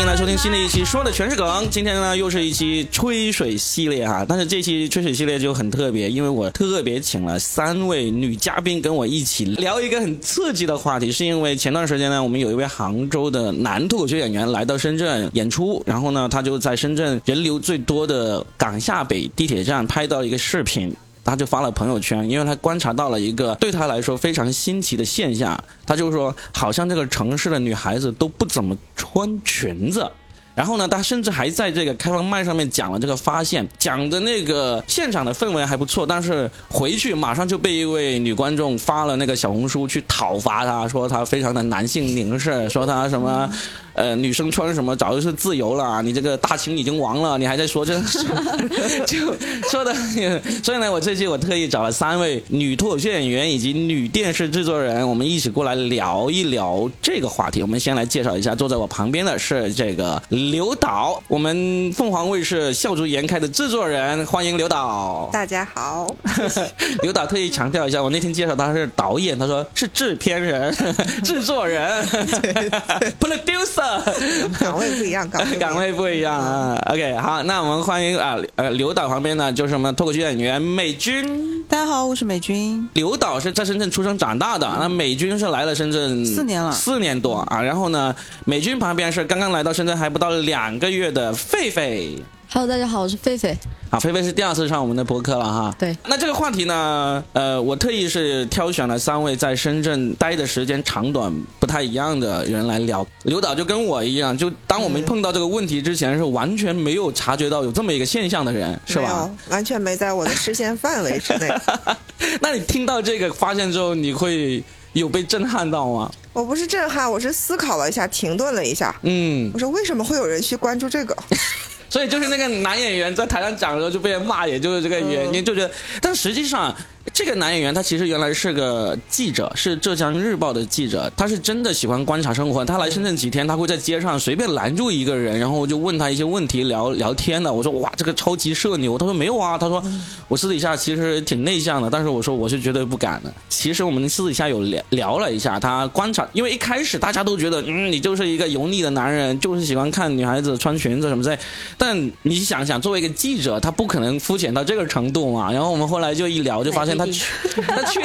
欢迎来收听新的一期，说的全是梗。今天呢，又是一期吹水系列哈，但是这期吹水系列就很特别，因为我特别请了三位女嘉宾跟我一起聊一个很刺激的话题。是因为前段时间呢，我们有一位杭州的男脱口秀演员来到深圳演出，然后呢，他就在深圳人流最多的港下北地铁站拍到一个视频。他就发了朋友圈，因为他观察到了一个对他来说非常新奇的现象。他就说，好像这个城市的女孩子都不怎么穿裙子。然后呢，他甚至还在这个开放麦上面讲了这个发现，讲的那个现场的氛围还不错。但是回去马上就被一位女观众发了那个小红书去讨伐他，说他非常的男性凝视，说他什么。呃，女生穿什么早就是自由了，你这个大清已经亡了，你还在说这，就说的。所以呢，我这期我特意找了三位女脱口秀演员以及女电视制作人，我们一起过来聊一聊这个话题。我们先来介绍一下，坐在我旁边的是这个刘导，我们凤凰卫视笑逐颜开的制作人，欢迎刘导。大家好。刘导特意强调一下，我那天介绍他是导演，他说是制片人、制作人，producer。岗位不一样，岗位岗位不一样啊。OK，好，那我们欢迎啊，呃，刘导旁边呢就是我们脱口秀演员美军。大家好，我是美军。刘导是在深圳出生长大的，那美军是来了深圳四年了，四年多啊。然后呢，美军旁边是刚刚来到深圳还不到两个月的狒狒。Hello，大家好，我是狒狒。啊，菲菲是第二次上我们的博客了哈。对。那这个话题呢，呃，我特意是挑选了三位在深圳待的时间长短不太一样的人来聊。刘导就跟我一样，就当我们碰到这个问题之前，是完全没有察觉到有这么一个现象的人，是吧？完全没在我的视线范围之内。那你听到这个发现之后，你会有被震撼到吗？我不是震撼，我是思考了一下，停顿了一下。嗯。我说为什么会有人去关注这个？所以就是那个男演员在台上讲的时候就被人骂，也就是这个原因，就觉得，但实际上。这个男演员他其实原来是个记者，是浙江日报的记者。他是真的喜欢观察生活。他来深圳几天，他会在街上随便拦住一个人，然后就问他一些问题，聊 聊天的。我说哇，这个超级社牛。他说没有啊，他说我私底下其实挺内向的，但是我说我是绝对不敢的。其实我们私底下有聊聊了一下，他观察，因为一开始大家都觉得嗯，你就是一个油腻的男人，就是喜欢看女孩子穿裙子什么之类。但你想想，作为一个记者，他不可能肤浅到这个程度嘛。然后我们后来就一聊，就发现。他去，他去，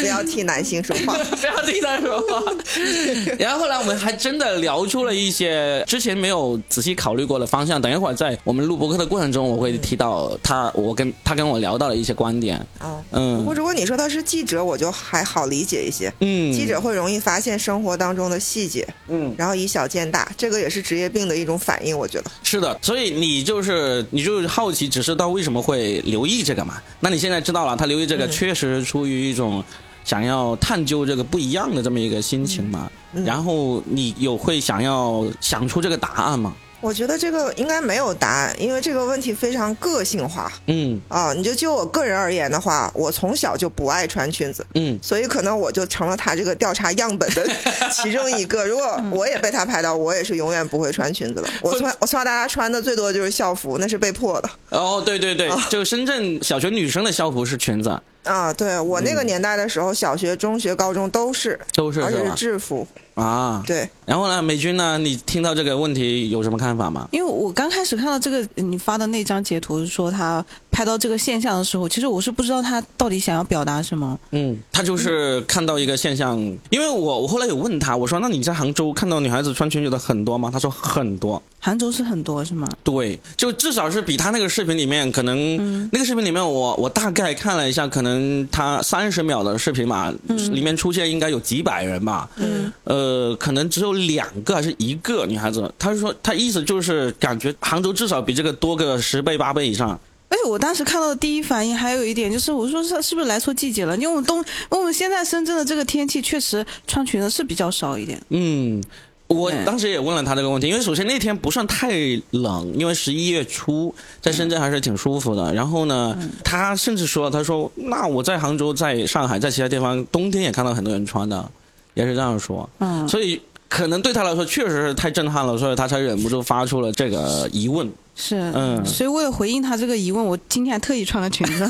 不要替男性说话，不要替他说话。然后后来我们还真的聊出了一些之前没有仔细考虑过的方向。等一会儿在我们录播客的过程中，我会提到他，我跟他跟我聊到了一些观点。哦，嗯。不过如果你说他是记者，我就还好理解一些。嗯，记者会容易发现生活当中的细节，嗯，然后以小见大，这个也是职业病的一种反应，我觉得。是的，所以你就是你就是好奇，只是到为什么会。留意这个嘛？那你现在知道了，他留意这个确实出于一种想要探究这个不一样的这么一个心情嘛。然后你有会想要想出这个答案吗？我觉得这个应该没有答案，因为这个问题非常个性化。嗯啊，你就就我个人而言的话，我从小就不爱穿裙子。嗯，所以可能我就成了他这个调查样本的其中一个。如果 我也被他拍到，我也是永远不会穿裙子了。我从我从小大家穿的最多的就是校服，那是被迫的。哦，对对对，就深圳小学女生的校服是裙子。啊，对我那个年代的时候，小学、中学、高中都是，都是，而且是制服啊。对，然后呢，美军呢，你听到这个问题有什么看法吗？因为我刚开始看到这个你发的那张截图，说他拍到这个现象的时候，其实我是不知道他到底想要表达什么。嗯，他就是看到一个现象，因为我我后来有问他，我说那你在杭州看到女孩子穿裙子的很多吗？他说很多。杭州是很多是吗？对，就至少是比他那个视频里面，可能那个视频里面，我我大概看了一下，可能他三十秒的视频嘛，里面出现应该有几百人吧。嗯，呃，可能只有两个还是一个女孩子。他说他意思就是感觉杭州至少比这个多个十倍八倍以上。而且我当时看到的第一反应还有一点就是，我说是是不是来错季节了？因为我们冬，我们现在深圳的这个天气确实穿裙子是比较少一点。嗯。我当时也问了他这个问题，因为首先那天不算太冷，因为十一月初在深圳还是挺舒服的。然后呢，他甚至说：“他说那我在杭州、在上海、在其他地方，冬天也看到很多人穿的，也是这样说。”嗯，所以可能对他来说确实是太震撼了，所以他才忍不住发出了这个疑问。是，嗯，所以为了回应他这个疑问，我今天还特意穿了裙子。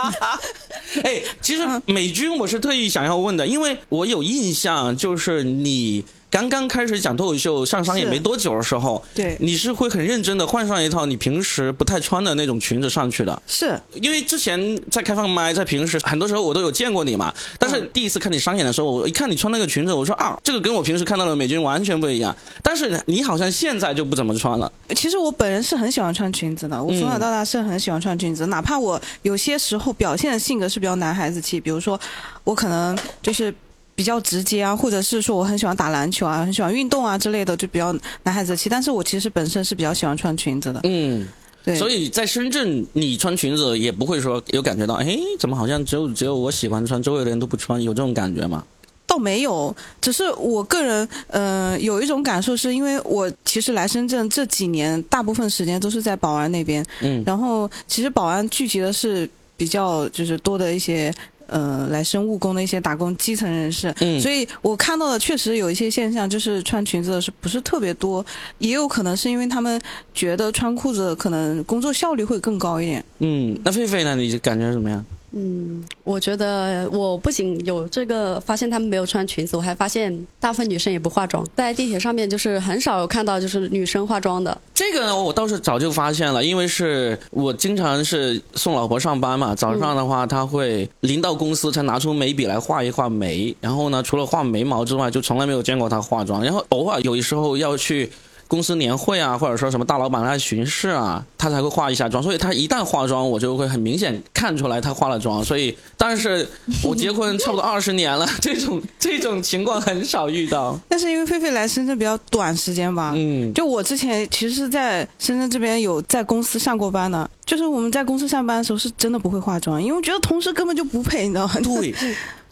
哎，其实美军我是特意想要问的，因为我有印象，就是你。刚刚开始讲脱口秀上商也没多久的时候，对，你是会很认真的换上一套你平时不太穿的那种裙子上去的。是，因为之前在开放麦，在平时很多时候我都有见过你嘛。但是第一次看你商演的时候，我一看你穿那个裙子，我说啊，这个跟我平时看到的美军完全不一样。但是你好像现在就不怎么穿了。其实我本人是很喜欢穿裙子的，我从小到大是很喜欢穿裙子，哪怕我有些时候表现的性格是比较男孩子气，比如说我可能就是。比较直接啊，或者是说我很喜欢打篮球啊，很喜欢运动啊之类的，就比较男孩子气。但是我其实本身是比较喜欢穿裙子的。嗯，对。所以在深圳，你穿裙子也不会说有感觉到，哎，怎么好像只有只有我喜欢穿，周围的人都不穿，有这种感觉吗？倒没有，只是我个人，嗯，有一种感受，是因为我其实来深圳这几年，大部分时间都是在宝安那边。嗯。然后，其实宝安聚集的是比较就是多的一些。呃，来生务工的一些打工基层人士，嗯，所以我看到的确实有一些现象，就是穿裙子的是不是特别多，也有可能是因为他们觉得穿裤子可能工作效率会更高一点。嗯，那狒狒呢？你感觉怎么样？嗯，我觉得我不仅有这个发现他们没有穿裙子，我还发现大部分女生也不化妆，在地铁上面就是很少有看到就是女生化妆的。这个呢，我倒是早就发现了，因为是我经常是送老婆上班嘛，早上的话她会临到公司才拿出眉笔来画一画眉，然后呢，除了画眉毛之外，就从来没有见过她化妆，然后偶尔有的时候要去。公司年会啊，或者说什么大老板来巡视啊，他才会化一下妆。所以他一旦化妆，我就会很明显看出来他化了妆。所以，但是我结婚差不多二十年了，这种这种情况很少遇到。但是因为菲菲来深圳比较短时间吧，嗯，就我之前其实是在深圳这边有在公司上过班的，就是我们在公司上班的时候是真的不会化妆，因为我觉得同事根本就不配，你知道吗？对。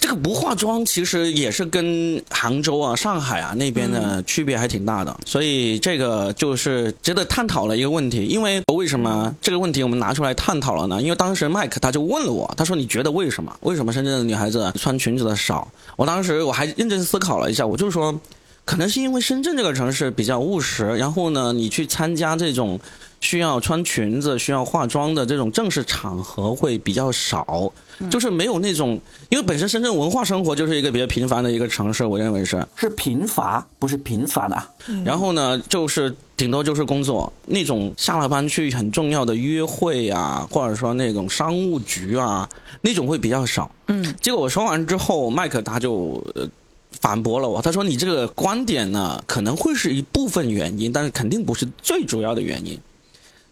这个不化妆其实也是跟杭州啊、上海啊那边的区别还挺大的，所以这个就是值得探讨的一个问题。因为为什么这个问题我们拿出来探讨了呢？因为当时麦克他就问了我，他说：“你觉得为什么？为什么深圳的女孩子穿裙子的少？”我当时我还认真思考了一下，我就说，可能是因为深圳这个城市比较务实，然后呢，你去参加这种。需要穿裙子、需要化妆的这种正式场合会比较少，就是没有那种，因为本身深圳文化生活就是一个比较平凡的一个城市，我认为是是贫乏，不是贫乏的。然后呢，就是顶多就是工作那种下了班去很重要的约会啊，或者说那种商务局啊，那种会比较少。嗯，结果我说完之后，麦克他就反驳了我，他说你这个观点呢可能会是一部分原因，但是肯定不是最主要的原因。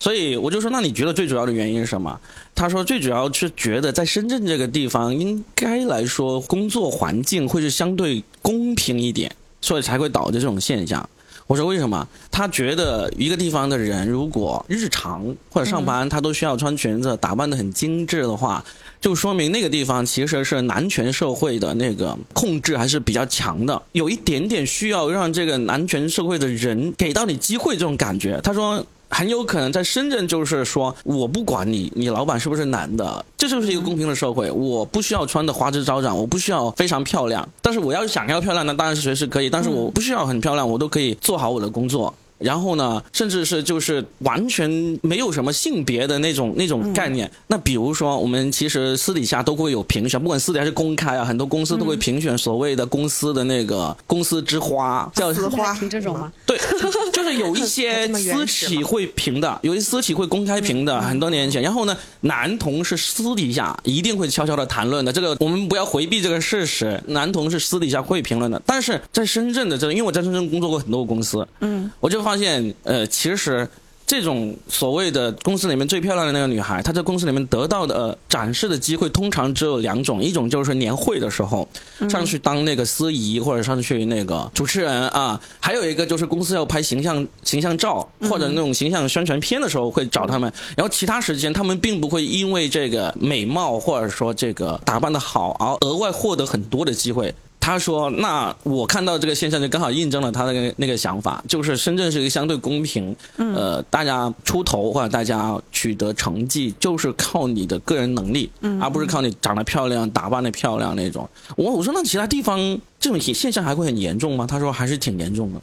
所以我就说，那你觉得最主要的原因是什么？他说，最主要是觉得在深圳这个地方，应该来说工作环境会是相对公平一点，所以才会导致这种现象。我说为什么？他觉得一个地方的人如果日常或者上班，他都需要穿裙子，打扮的很精致的话，就说明那个地方其实是男权社会的那个控制还是比较强的，有一点点需要让这个男权社会的人给到你机会这种感觉。他说。很有可能在深圳，就是说我不管你，你老板是不是男的，这就是一个公平的社会。我不需要穿的花枝招展，我不需要非常漂亮，但是我要想要漂亮，那当然是随时可以。但是我不需要很漂亮，我都可以做好我的工作。然后呢，甚至是就是完全没有什么性别的那种那种概念。那比如说，我们其实私底下都会有评选，不管私底下是公开啊，很多公司都会评选所谓的公司的那个公司之花，叫私花这种吗？对，就是有一些私企会评的，有一些私企会公开评的，很多年前。然后呢，男同是私底下一定会悄悄的谈论的，这个我们不要回避这个事实，男同是私底下会评论的。但是在深圳的这个，因为我在深圳工作过很多公司，嗯，我就发。发现，呃，其实这种所谓的公司里面最漂亮的那个女孩，她在公司里面得到的呃展示的机会，通常只有两种：一种就是年会的时候上去当那个司仪，或者上去那个主持人啊；还有一个就是公司要拍形象形象照或者那种形象宣传片的时候会找他们。然后其他时间，他们并不会因为这个美貌或者说这个打扮的好而额外获得很多的机会。他说：“那我看到这个现象，就刚好印证了他的那个想法，就是深圳是一个相对公平，呃，大家出头或者大家取得成绩，就是靠你的个人能力，而不是靠你长得漂亮、打扮的漂亮那种。我我说那其他地方这种现象还会很严重吗？他说还是挺严重的。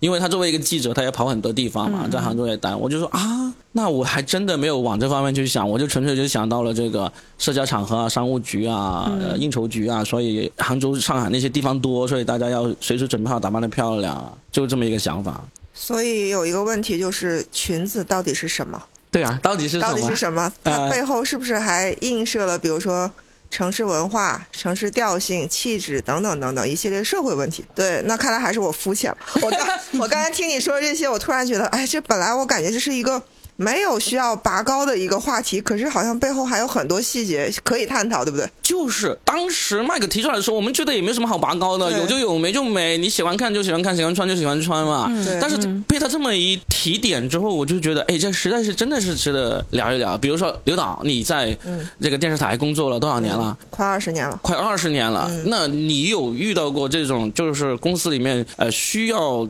因为他作为一个记者，他要跑很多地方嘛，在杭州也待。我就说啊，那我还真的没有往这方面去想，我就纯粹就想到了这个社交场合啊、商务局啊、应酬局啊。所以杭州、上海那些地方多，所以大家要随时准备好打扮的漂亮，就这么一个想法。所以有一个问题就是，裙子到底是什么？对啊，到底是到底是什么？它背后是不是还映射了，比如说？城市文化、城市调性、气质等等等等一系列社会问题。对，那看来还是我肤浅了。我刚 我刚才听你说这些，我突然觉得，哎，这本来我感觉这是一个。没有需要拔高的一个话题，可是好像背后还有很多细节可以探讨，对不对？就是当时麦克提出来的时候，我们觉得也没有什么好拔高的，有就有，没就没。你喜欢看就喜欢看，喜欢穿就喜欢穿嘛。但是被他这么一提点之后，我就觉得，哎，这实在是真的是值得聊一聊。比如说刘导，你在这个电视台工作了多少年了？快二十年了。快二十年了。那你有遇到过这种，就是公司里面呃需要，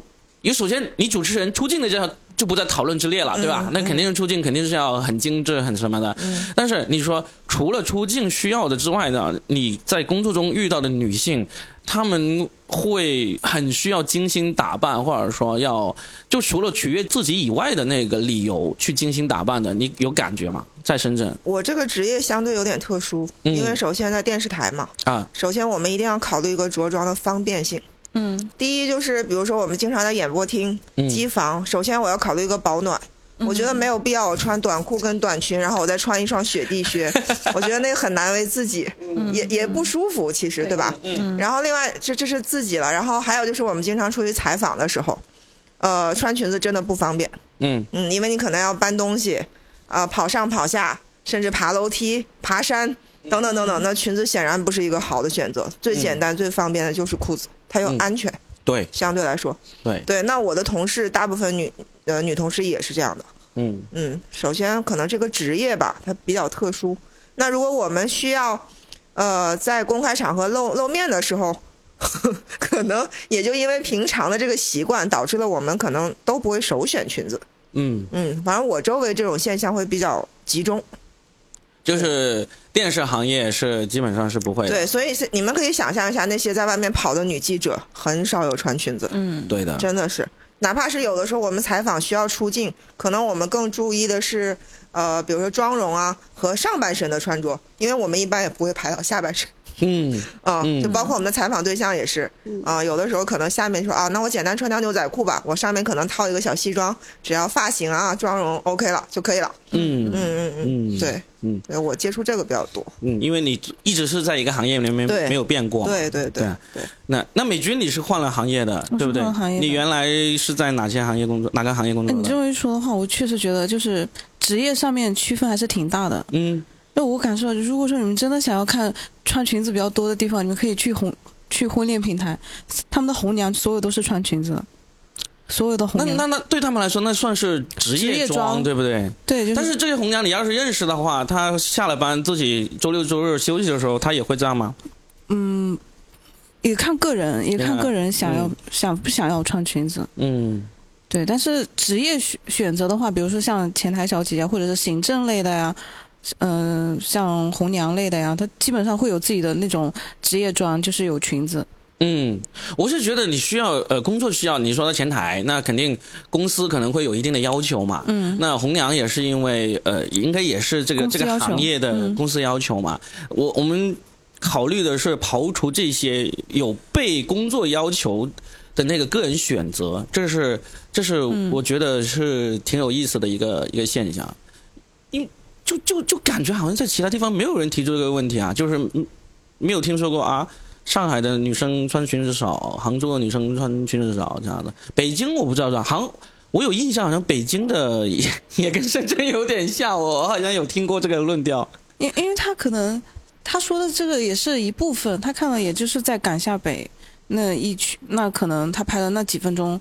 因为首先你主持人出镜的这样。就不在讨论之列了，对吧？那肯定是出镜，肯定是要很精致、很什么的。但是你说，除了出镜需要的之外呢，你在工作中遇到的女性，她们会很需要精心打扮，或者说要就除了取悦自己以外的那个理由去精心打扮的，你有感觉吗？在深圳，我这个职业相对有点特殊，因为首先在电视台嘛，啊，首先我们一定要考虑一个着装的方便性。嗯，第一就是，比如说我们经常在演播厅、机房，首先我要考虑一个保暖，我觉得没有必要我穿短裤跟短裙，然后我再穿一双雪地靴，我觉得那个很难为自己，也也不舒服，其实对吧？嗯。然后另外这这是自己了，然后还有就是我们经常出去采访的时候，呃，穿裙子真的不方便。嗯嗯，因为你可能要搬东西，啊，跑上跑下，甚至爬楼梯、爬山等等等等，那裙子显然不是一个好的选择。最简单、最方便的就是裤子。它又安全，对，相对来说，对对。那我的同事大部分女呃女同事也是这样的，嗯嗯。首先，可能这个职业吧，它比较特殊。那如果我们需要呃在公开场合露露面的时候，可能也就因为平常的这个习惯，导致了我们可能都不会首选裙子。嗯嗯，反正我周围这种现象会比较集中。就是电视行业是基本上是不会的，对，所以是你们可以想象一下，那些在外面跑的女记者很少有穿裙子，嗯，对的，真的是，哪怕是有的时候我们采访需要出镜，可能我们更注意的是，呃，比如说妆容啊和上半身的穿着，因为我们一般也不会拍到下半身。嗯啊，就包括我们的采访对象也是啊，有的时候可能下面说啊，那我简单穿条牛仔裤吧，我上面可能套一个小西装，只要发型啊、妆容 OK 了就可以了。嗯嗯嗯嗯，对，嗯，我接触这个比较多。嗯，因为你一直是在一个行业里面没有变过。对对对对。那那美军你是换了行业的，对不对？你原来是在哪些行业工作？哪个行业工作？你这么一说的话，我确实觉得就是职业上面区分还是挺大的。嗯。那我感受，如果说你们真的想要看穿裙子比较多的地方，你们可以去红去婚恋平台，他们的红娘所有都是穿裙子，所有的红娘。那那那对他们来说，那算是职业装，对不对？对。但是这些红娘，你要是认识的话，她下了班自己周六周日休息的时候，她也会这样吗？嗯，也看个人，也看个人想要想不想要穿裙子。嗯，对。但是职业选选择的话，比如说像前台小姐姐，或者是行政类的呀。嗯，像红娘类的呀，她基本上会有自己的那种职业装，就是有裙子。嗯，我是觉得你需要呃工作需要，你说的前台，那肯定公司可能会有一定的要求嘛。嗯，那红娘也是因为呃，应该也是这个这个行业的公司要求嘛。我我们考虑的是刨除这些有被工作要求的那个个人选择，这是这是我觉得是挺有意思的一个一个现象，因。就就就感觉好像在其他地方没有人提出这个问题啊，就是没有听说过啊。上海的女生穿裙子少，杭州的女生穿裙子少这样的。北京我不知道是吧？杭我有印象，好像北京的也也跟深圳有点像，我好像有听过这个论调。因因为他可能他说的这个也是一部分，他看了也就是在赶下北那一区，那可能他拍的那几分钟。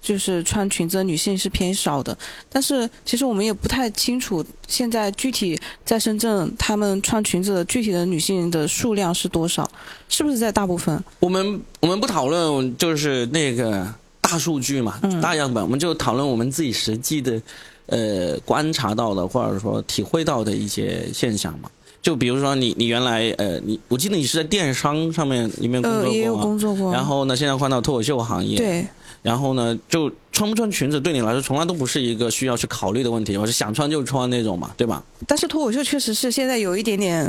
就是穿裙子的女性是偏少的，但是其实我们也不太清楚现在具体在深圳他们穿裙子的具体的女性的数量是多少，是不是在大部分？我们我们不讨论就是那个大数据嘛，大样本，我们就讨论我们自己实际的呃观察到的或者说体会到的一些现象嘛。就比如说你你原来呃你我记得你是在电商上面里面工作过，也有工作过，然后呢现在换到脱口秀行业，对。然后呢，就穿不穿裙子对你来说从来都不是一个需要去考虑的问题，我是想穿就穿那种嘛，对吧？但是脱口秀确实是现在有一点点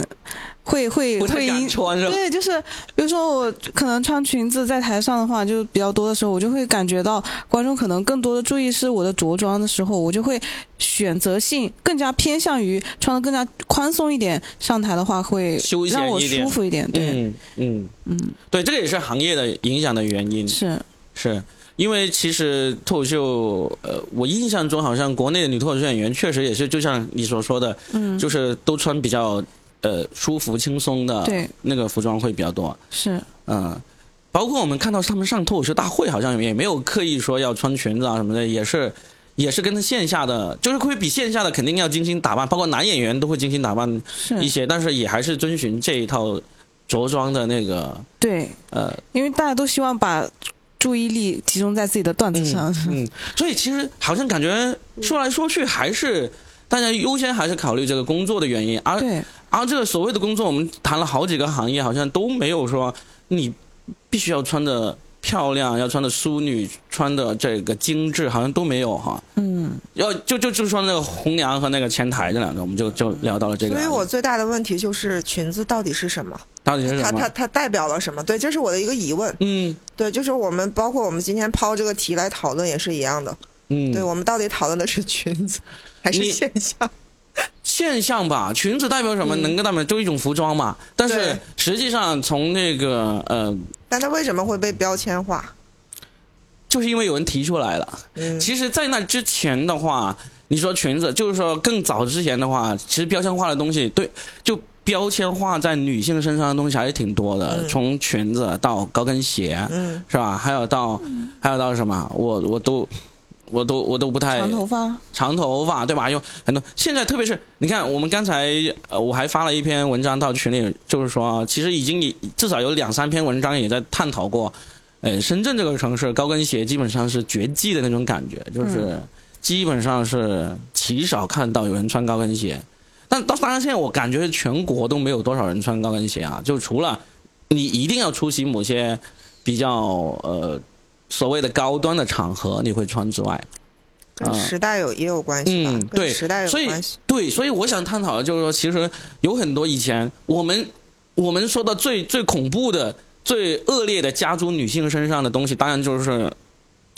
会会会穿是吧？对，就是比如说我可能穿裙子在台上的话，就比较多的时候，我就会感觉到观众可能更多的注意是我的着装的时候，我就会选择性更加偏向于穿的更加宽松一点，上台的话会让我舒服一点。对，嗯嗯嗯，对，这个也是行业的影响的原因。是是。因为其实脱口秀，呃，我印象中好像国内的女脱口秀演员确实也是，就像你所说的，嗯，就是都穿比较呃舒服轻松的，对，那个服装会比较多。是，嗯，包括我们看到他们上脱口秀大会，好像也没有刻意说要穿裙子啊什么的，也是也是跟线下的，就是会比线下的肯定要精心打扮，包括男演员都会精心打扮一些，但是也还是遵循这一套着装的那个，对，呃，因为大家都希望把。注意力集中在自己的段子上，嗯，所以其实好像感觉说来说去还是大家优先还是考虑这个工作的原因，而而这个所谓的工作，我们谈了好几个行业，好像都没有说你必须要穿的漂亮，要穿的淑女，穿的这个精致，好像都没有哈，嗯，要就就就说那个红娘和那个前台这两个，我们就就聊到了这个。所以我最大的问题就是裙子到底是什么？到底是它它它代表了什么？对，这是我的一个疑问。嗯，对，就是我们包括我们今天抛这个题来讨论也是一样的。嗯，对，我们到底讨论的是裙子还是现象？现象吧，裙子代表什么？能够代表就一种服装嘛。但是实际上从那个呃，但它为什么会被标签化？就是因为有人提出来了。嗯，其实，在那之前的话，你说裙子，就是说更早之前的话，其实标签化的东西，对，就。标签化在女性身上的东西还是挺多的，从裙子到高跟鞋，嗯是吧？还有到，还有到什么？我我都，我都我都不太长头发，长头发对吧？有很多。现在特别是你看，我们刚才呃，我还发了一篇文章到群里，就是说，其实已经至少有两三篇文章也在探讨过，呃，深圳这个城市高跟鞋基本上是绝迹的那种感觉，就是基本上是极少看到有人穿高跟鞋。但到当然，现在我感觉全国都没有多少人穿高跟鞋啊，就除了你一定要出席某些比较呃所谓的高端的场合，你会穿之外，跟时代有也有关系嗯，对，时代有关系。对，所以我想探讨的就是说，其实有很多以前我们我们说的最最恐怖的、最恶劣的家族女性身上的东西，当然就是。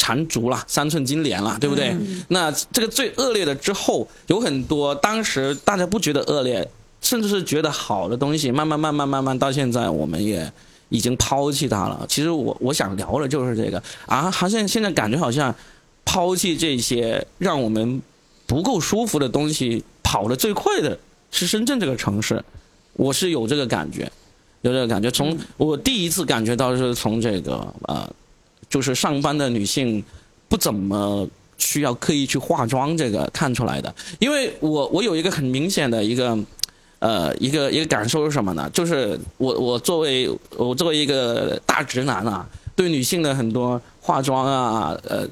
缠足了，三寸金莲了，对不对？那这个最恶劣的之后，有很多当时大家不觉得恶劣，甚至是觉得好的东西，慢慢慢慢慢慢到现在，我们也已经抛弃他了。其实我我想聊的就是这个啊，好像现在感觉好像抛弃这些让我们不够舒服的东西，跑得最快的是深圳这个城市，我是有这个感觉，有这个感觉。从我第一次感觉到是从这个呃。就是上班的女性不怎么需要刻意去化妆，这个看出来的。因为我我有一个很明显的一个呃一个一个感受是什么呢？就是我我作为我作为一个大直男啊，对女性的很多化妆啊呃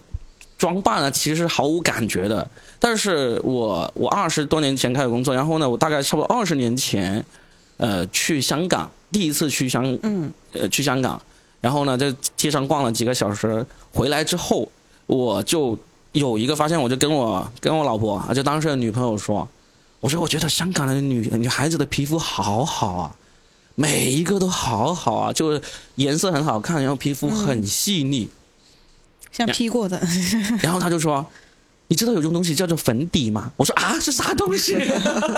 装扮啊，其实毫无感觉的。但是我我二十多年前开始工作，然后呢，我大概差不多二十年前呃去香港，第一次去香嗯呃去香港。然后呢，在街上逛了几个小时，回来之后，我就有一个发现，我就跟我跟我老婆，就当时的女朋友说，我说我觉得香港的女女孩子的皮肤好好啊，每一个都好好啊，就是颜色很好看，然后皮肤很细腻，像 P 过的。然后他就说。你知道有种东西叫做粉底吗？我说啊，是啥东西？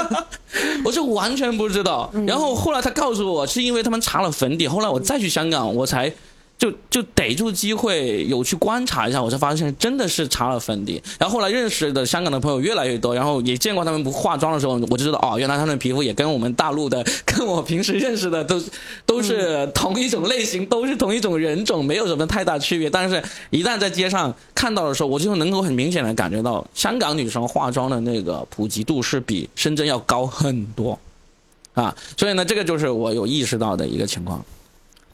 我就完全不知道。然后后来他告诉我，是因为他们查了粉底。后来我再去香港，我才。就就逮住机会有去观察一下，我才发现真的是擦了粉底。然后后来认识的香港的朋友越来越多，然后也见过他们不化妆的时候，我就知道哦，原来他们的皮肤也跟我们大陆的、跟我平时认识的都都是同一种类型，都是同一种人种，没有什么太大区别。但是，一旦在街上看到的时候，我就能够很明显的感觉到，香港女生化妆的那个普及度是比深圳要高很多，啊，所以呢，这个就是我有意识到的一个情况。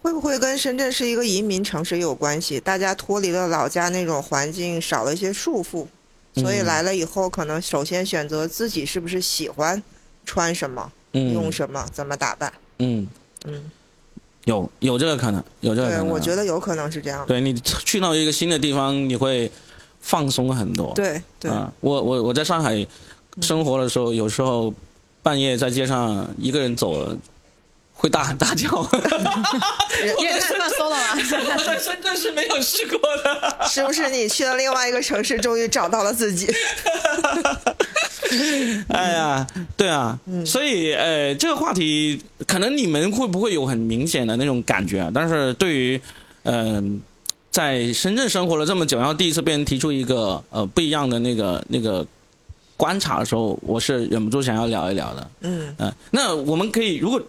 会不会跟深圳是一个移民城市有关系？大家脱离了老家那种环境，少了一些束缚，所以来了以后，可能首先选择自己是不是喜欢穿什么、用什么、怎么打扮。嗯嗯，有有这个可能，有这个可能。对，我觉得有可能是这样。对你去到一个新的地方，你会放松很多。对对。我我我在上海生活的时候，有时候半夜在街上一个人走了。会大喊 大叫，也 太放松了吧？我在深圳是没有试过的。是不是你去了另外一个城市，终于找到了自己？哎呀，对啊，所以呃，这个话题可能你们会不会有很明显的那种感觉啊？但是对于嗯，在深圳生活了这么久，然后第一次被人提出一个呃不一样的那个那个观察的时候，我是忍不住想要聊一聊的。嗯嗯，那我们可以如果。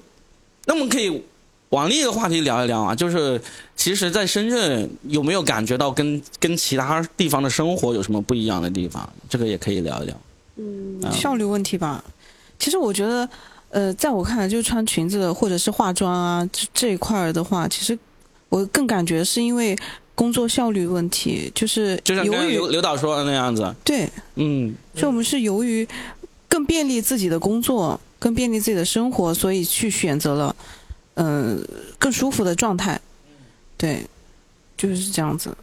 那我们可以往另一个话题聊一聊啊，就是其实，在深圳有没有感觉到跟跟其他地方的生活有什么不一样的地方？这个也可以聊一聊。嗯，效率问题吧。其实我觉得，呃，在我看来，就是穿裙子或者是化妆啊这这一块儿的话，其实我更感觉是因为工作效率问题，就是就像刘刘导说的那样子。对，嗯，就我们是由于更便利自己的工作。更便利自己的生活，所以去选择了，嗯，更舒服的状态，对，就是这样子。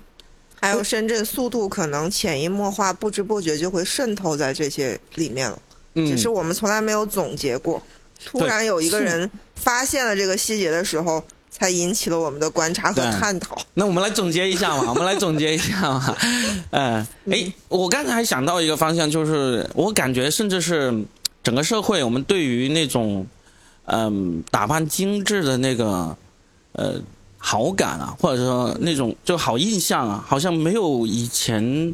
还有深圳速度可能潜移默化、不知不觉就会渗透在这些里面了，嗯只是我们从来没有总结过。突然有一个人发现了这个细节的时候，才引起了我们的观察和探讨。那我们来总结一下嘛，我们来总结一下嘛。嗯，哎，我刚才还想到一个方向，就是我感觉甚至是。整个社会，我们对于那种，嗯，打扮精致的那个，呃，好感啊，或者说那种就好印象啊，好像没有以前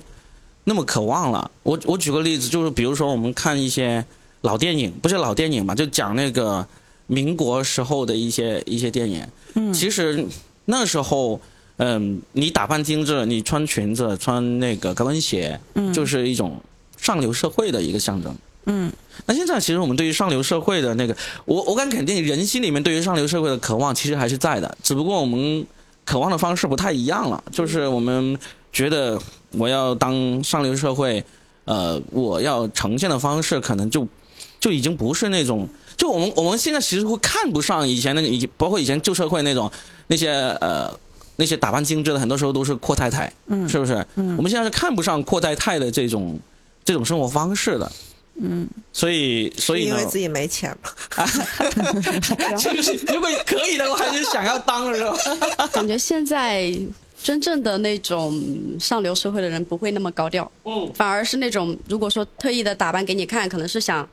那么渴望了。我我举个例子，就是比如说我们看一些老电影，不是老电影嘛，就讲那个民国时候的一些一些电影。嗯。其实那时候，嗯，你打扮精致，你穿裙子、穿那个高跟鞋，嗯，就是一种上流社会的一个象征。嗯。那现在其实我们对于上流社会的那个，我我敢肯定，人心里面对于上流社会的渴望其实还是在的，只不过我们渴望的方式不太一样了。就是我们觉得我要当上流社会，呃，我要呈现的方式可能就就已经不是那种，就我们我们现在其实会看不上以前那个，以包括以前旧社会那种那些呃那些打扮精致的，很多时候都是阔太太，嗯，是不是？嗯，我们现在是看不上阔太太的这种这种生活方式的。嗯，所以所以因为自己没钱嘛，就是如果可以的话，还是想要当是吧？感觉现在真正的那种上流社会的人不会那么高调，嗯，反而是那种如果说特意的打扮给你看，可能是想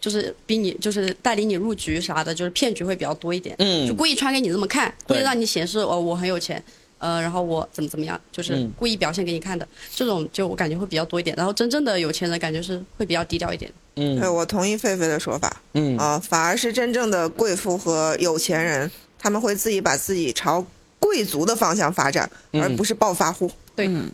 就是逼你，就是带领你入局啥的，就是骗局会比较多一点，嗯，就故意穿给你这么看，故意让你显示哦我很有钱。呃，然后我怎么怎么样，就是故意表现给你看的，这种就我感觉会比较多一点。然后真正的有钱人感觉是会比较低调一点。嗯，对我同意狒狒的说法。嗯啊，反而是真正的贵妇和有钱人，他们会自己把自己朝贵族的方向发展，而不是暴发户。对，嗯，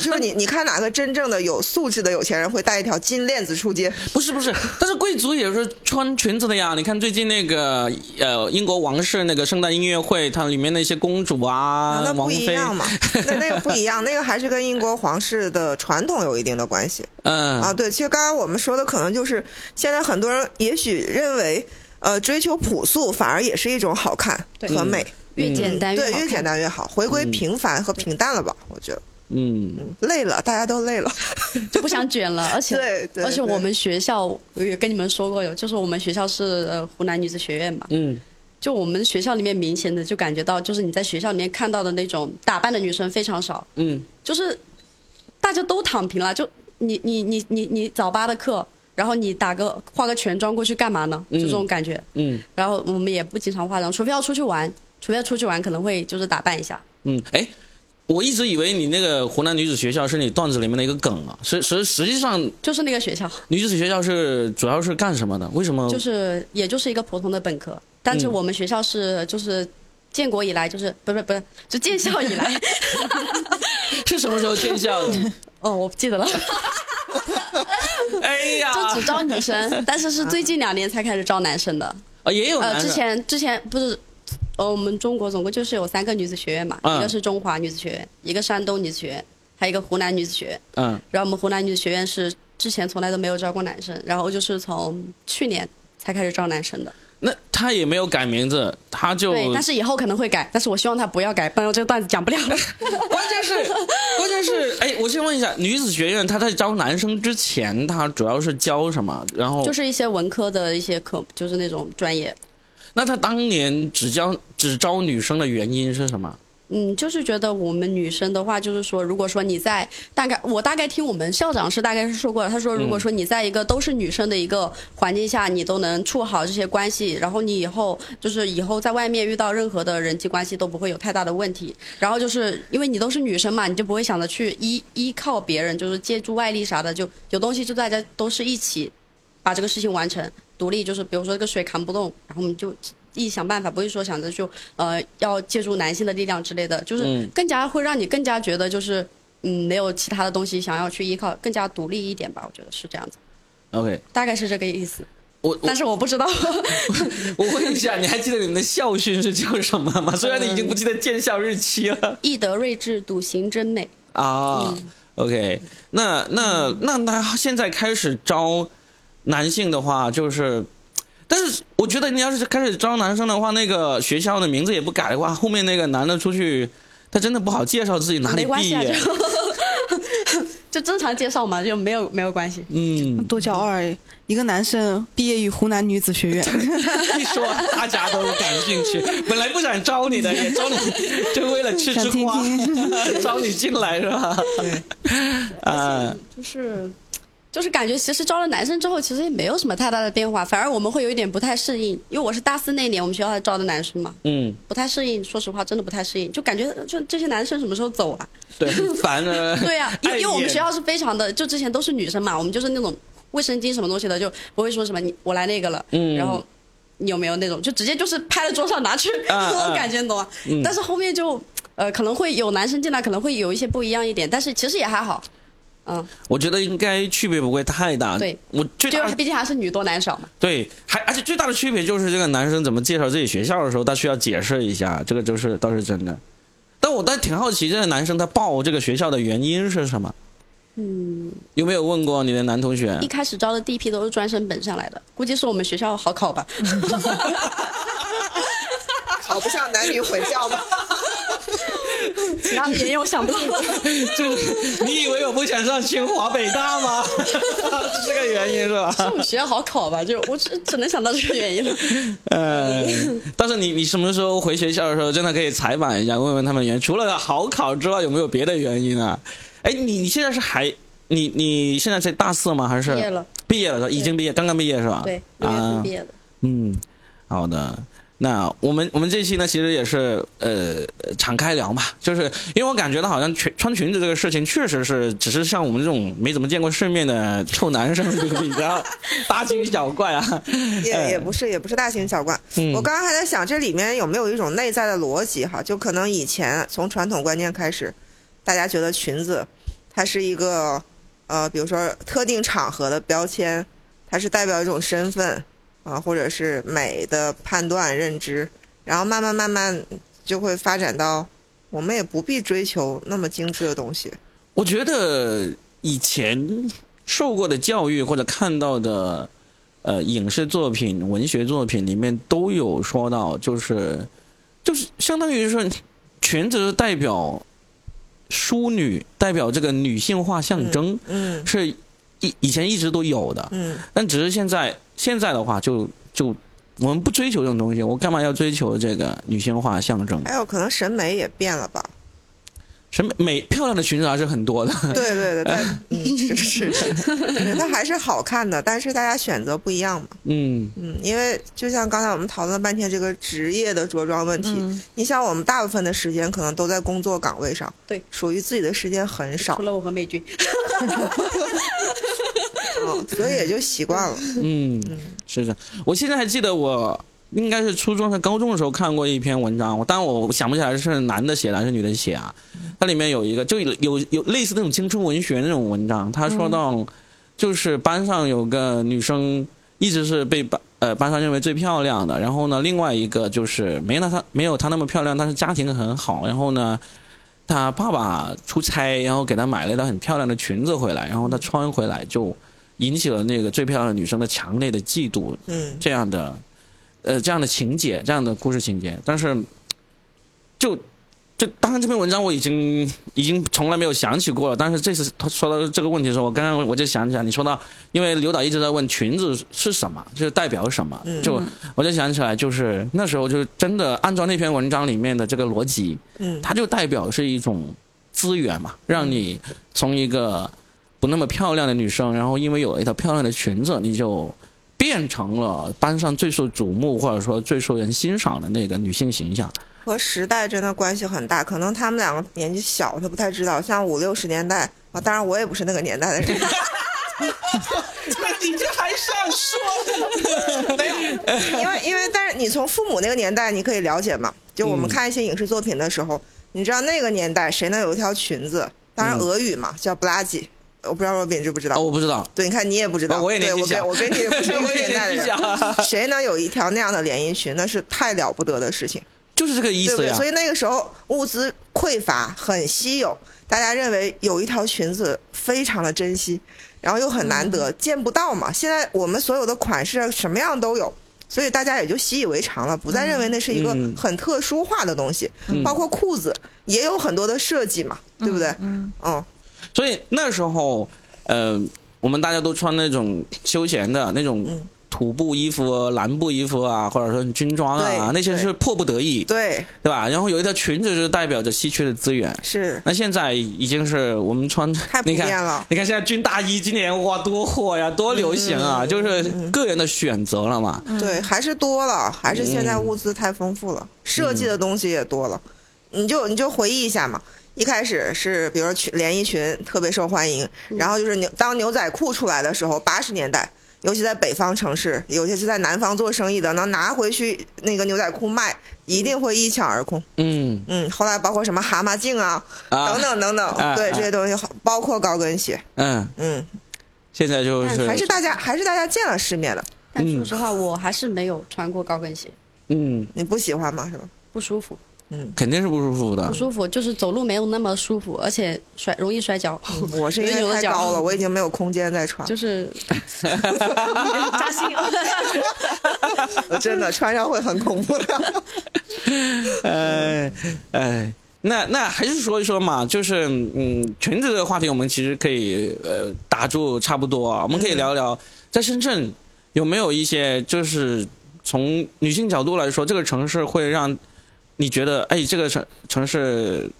就是你，你看哪个真正的有素质的有钱人会带一条金链子出街？不是不是，但是贵族也是穿裙子的呀。你看最近那个呃英国王室那个圣诞音乐会，它里面那些公主啊，那不一样嘛？那那个不一样，那个还是跟英国皇室的传统有一定的关系。嗯啊，对，其实刚刚我们说的可能就是现在很多人也许认为，呃，追求朴素反而也是一种好看和美。越简单越对，越简单越好，回归平凡和平淡了吧？我觉得，嗯，累了，大家都累了，就不想卷了。而且，对，而且我们学校我也跟你们说过，有就是我们学校是湖南女子学院嘛，嗯，就我们学校里面明显的就感觉到，就是你在学校里面看到的那种打扮的女生非常少，嗯，就是大家都躺平了，就你你你你你早八的课，然后你打个化个全妆过去干嘛呢？就这种感觉，嗯，然后我们也不经常化妆，除非要出去玩。除非出去玩，可能会就是打扮一下。嗯，哎，我一直以为你那个湖南女子学校是你段子里面的一个梗啊，实实实际上就是那个学校。女子学校是主要是干什么的？为什么？就是也就是一个普通的本科，但是我们学校是就是建国以来就是不是不是就建校以来 是什么时候建校的？哦，我不记得了。哎呀，就只招女生，但是是最近两年才开始招男生的。啊，也有呃，之前之前不是。呃，我们中国总共就是有三个女子学院嘛，一个是中华女子学院，一个山东女子学院，还有一个湖南女子学院。嗯。然后我们湖南女子学院是之前从来都没有招过男生，然后就是从去年才开始招男生的。那他也没有改名字，他就对，但是以后可能会改，但是我希望他不要改，不然这个段子讲不了了。关键是，关键是，哎，我先问一下，女子学院他在招男生之前，他主要是教什么？然后就是一些文科的一些课，就是那种专业。那他当年只教只招女生的原因是什么？嗯，就是觉得我们女生的话，就是说，如果说你在大概，我大概听我们校长是大概是说过，他说，如果说你在一个都是女生的一个环境下，你都能处好这些关系，然后你以后就是以后在外面遇到任何的人际关系都不会有太大的问题。然后就是因为你都是女生嘛，你就不会想着去依依靠别人，就是借助外力啥的，就有东西就大家都是一起把这个事情完成，独立就是比如说这个水扛不动，然后我们就。一想办法，不会说想着就呃要借助男性的力量之类的，就是更加会让你更加觉得就是嗯没有其他的东西想要去依靠，更加独立一点吧，我觉得是这样子。OK，大概是这个意思。我但是我不知道。我问一下，你还记得你们的校训是叫什么吗？虽然你已经不记得建校日期了。义德睿智，笃行真美。啊，OK，那那那那现在开始招男性的话，就是。但是我觉得你要是开始招男生的话，那个学校的名字也不改的话，后面那个男的出去，他真的不好介绍自己哪里毕业。就正常介绍嘛，就没有没有关系。嗯，多骄傲！一个男生毕业于湖南女子学院，一说大家都感兴趣。本来不想招你的，也招你，就为了吃吃瓜，招你进来是吧？对，啊，就是。就是感觉其实招了男生之后，其实也没有什么太大的变化，反而我们会有一点不太适应，因为我是大四那年我们学校招的男生嘛，嗯，不太适应，说实话真的不太适应，就感觉就这些男生什么时候走啊？对，烦了。对呀，因为因为我们学校是非常的，就之前都是女生嘛，我们就是那种卫生巾什么东西的，就不会说什么你我来那个了，嗯，然后你有没有那种就直接就是拍在桌上拿去 那种感觉，懂吗？但是后面就呃可能会有男生进来，可能会有一些不一样一点，但是其实也还好。嗯，我觉得应该区别不会太大。对，我最大毕竟还是女多男少嘛。对，还而且最大的区别就是这个男生怎么介绍自己学校的时候，他需要解释一下，这个就是倒是真的。但我倒挺好奇，这个男生他报这个学校的原因是什么？嗯，有没有问过你的男同学？一开始招的第一批都是专升本上来的，估计是我们学校好考吧。考不上男女混校吧？其他的原因我想不到。就你以为我不想上清华北大吗？是这个原因是吧？是我们学校好考吧？就我只只能想到这个原因了。呃，但是你你什么时候回学校的时候，真的可以采访一下，问问他们原除了好考之外，有没有别的原因啊？哎，你你现在是还你你现在在大四吗？还是毕业了？毕业了，已经毕业，刚刚毕业是吧？对，啊，毕业的。嗯，好的。那我们我们这期呢，其实也是呃敞开聊嘛，就是因为我感觉到好像裙穿裙子这个事情，确实是只是像我们这种没怎么见过世面的臭男生比较大惊小怪啊，也 也不是也不是大惊小怪。我刚刚还在想，这里面有没有一种内在的逻辑哈？就可能以前从传统观念开始，大家觉得裙子它是一个呃，比如说特定场合的标签，它是代表一种身份。啊，或者是美的判断认知，然后慢慢慢慢就会发展到，我们也不必追求那么精致的东西。我觉得以前受过的教育或者看到的，呃，影视作品、文学作品里面都有说到，就是就是相当于说裙子代表淑女，代表这个女性化象征，嗯，是以以前一直都有的，嗯，但只是现在。现在的话，就就我们不追求这种东西，我干嘛要追求这个女性化象征？还有可能审美也变了吧？审美美漂亮的裙子还是很多的。对对对，嗯，是是，它还是好看的，但是大家选择不一样嘛。嗯嗯，因为就像刚才我们讨论了半天这个职业的着装问题，你想我们大部分的时间可能都在工作岗位上，对，属于自己的时间很少。除了我和美军。所以也就习惯了。嗯，是的。我现在还记得，我应该是初中和高中的时候看过一篇文章。我当然我想不起来是男的写的还是女的写啊。它里面有一个，就有有类似那种青春文学那种文章。他说到，就是班上有个女生，一直是被班呃班上认为最漂亮的。然后呢，另外一个就是没那她没有她那么漂亮，但是家庭很好。然后呢，她爸爸出差，然后给她买了一条很漂亮的裙子回来，然后她穿回来就。引起了那个最漂亮的女生的强烈的嫉妒，嗯，这样的呃这样的情节，这样的故事情节，但是就。就当然这篇文章我已经已经从来没有想起过了，但是这次他说到这个问题的时候，我刚刚我就想起来，你说到，因为刘导一直在问裙子是什么，就是代表什么，就我就想起来，就是那时候就真的按照那篇文章里面的这个逻辑，嗯，它就代表是一种资源嘛，让你从一个不那么漂亮的女生，然后因为有了一条漂亮的裙子，你就变成了班上最受瞩目或者说最受人欣赏的那个女性形象。和时代真的关系很大，可能他们两个年纪小，他不太知道。像五六十年代啊，当然我也不是那个年代的人。你这还上说？没有，因为因为，但是你从父母那个年代，你可以了解嘛。就我们看一些影视作品的时候，你知道那个年代谁能有一条裙子？当然俄语嘛，叫布拉吉。我不知道若斌知不知道？我不知道。对，你看你也不知道。我也年纪小。我跟你不是一个 年代的人。谁能有一条那样的连衣裙？那是太了不得的事情。就是这个意思呀，所以那个时候物资匮乏，很稀有，大家认为有一条裙子非常的珍惜，然后又很难得，见不到嘛。现在我们所有的款式什么样都有，所以大家也就习以为常了，不再认为那是一个很特殊化的东西。包括裤子也有很多的设计嘛，对不对？嗯，哦，所以那时候，呃，我们大家都穿那种休闲的那种。土布衣服、蓝布衣服啊，或者说军装啊，那些是迫不得已，对对吧？然后有一条裙子，就代表着稀缺的资源。是。那现在已经是我们穿太普遍了。你看现在军大衣今年哇多火呀，多流行啊！就是个人的选择了嘛。对，还是多了，还是现在物资太丰富了，设计的东西也多了。你就你就回忆一下嘛，一开始是比如说裙连衣裙特别受欢迎，然后就是牛当牛仔裤出来的时候，八十年代。尤其在北方城市，有些是在南方做生意的，能拿回去那个牛仔裤卖，一定会一抢而空。嗯嗯，后来包括什么蛤蟆镜啊，等等等等，对这些东西，包括高跟鞋。嗯嗯，现在就是还是大家还是大家见了世面了。但说实话，我还是没有穿过高跟鞋。嗯，你不喜欢吗？是吧？不舒服。嗯，肯定是不舒服的。不舒服，就是走路没有那么舒服，而且摔容易摔跤。我是因为太高了，我已经没有空间再穿。就是 扎心。真的穿上会很恐怖的。哎哎，那那还是说一说嘛，就是嗯，裙子的话题我们其实可以呃打住差不多啊，我们可以聊聊在深圳有没有一些就是从女性角度来说，这个城市会让。你觉得，哎，这个城城市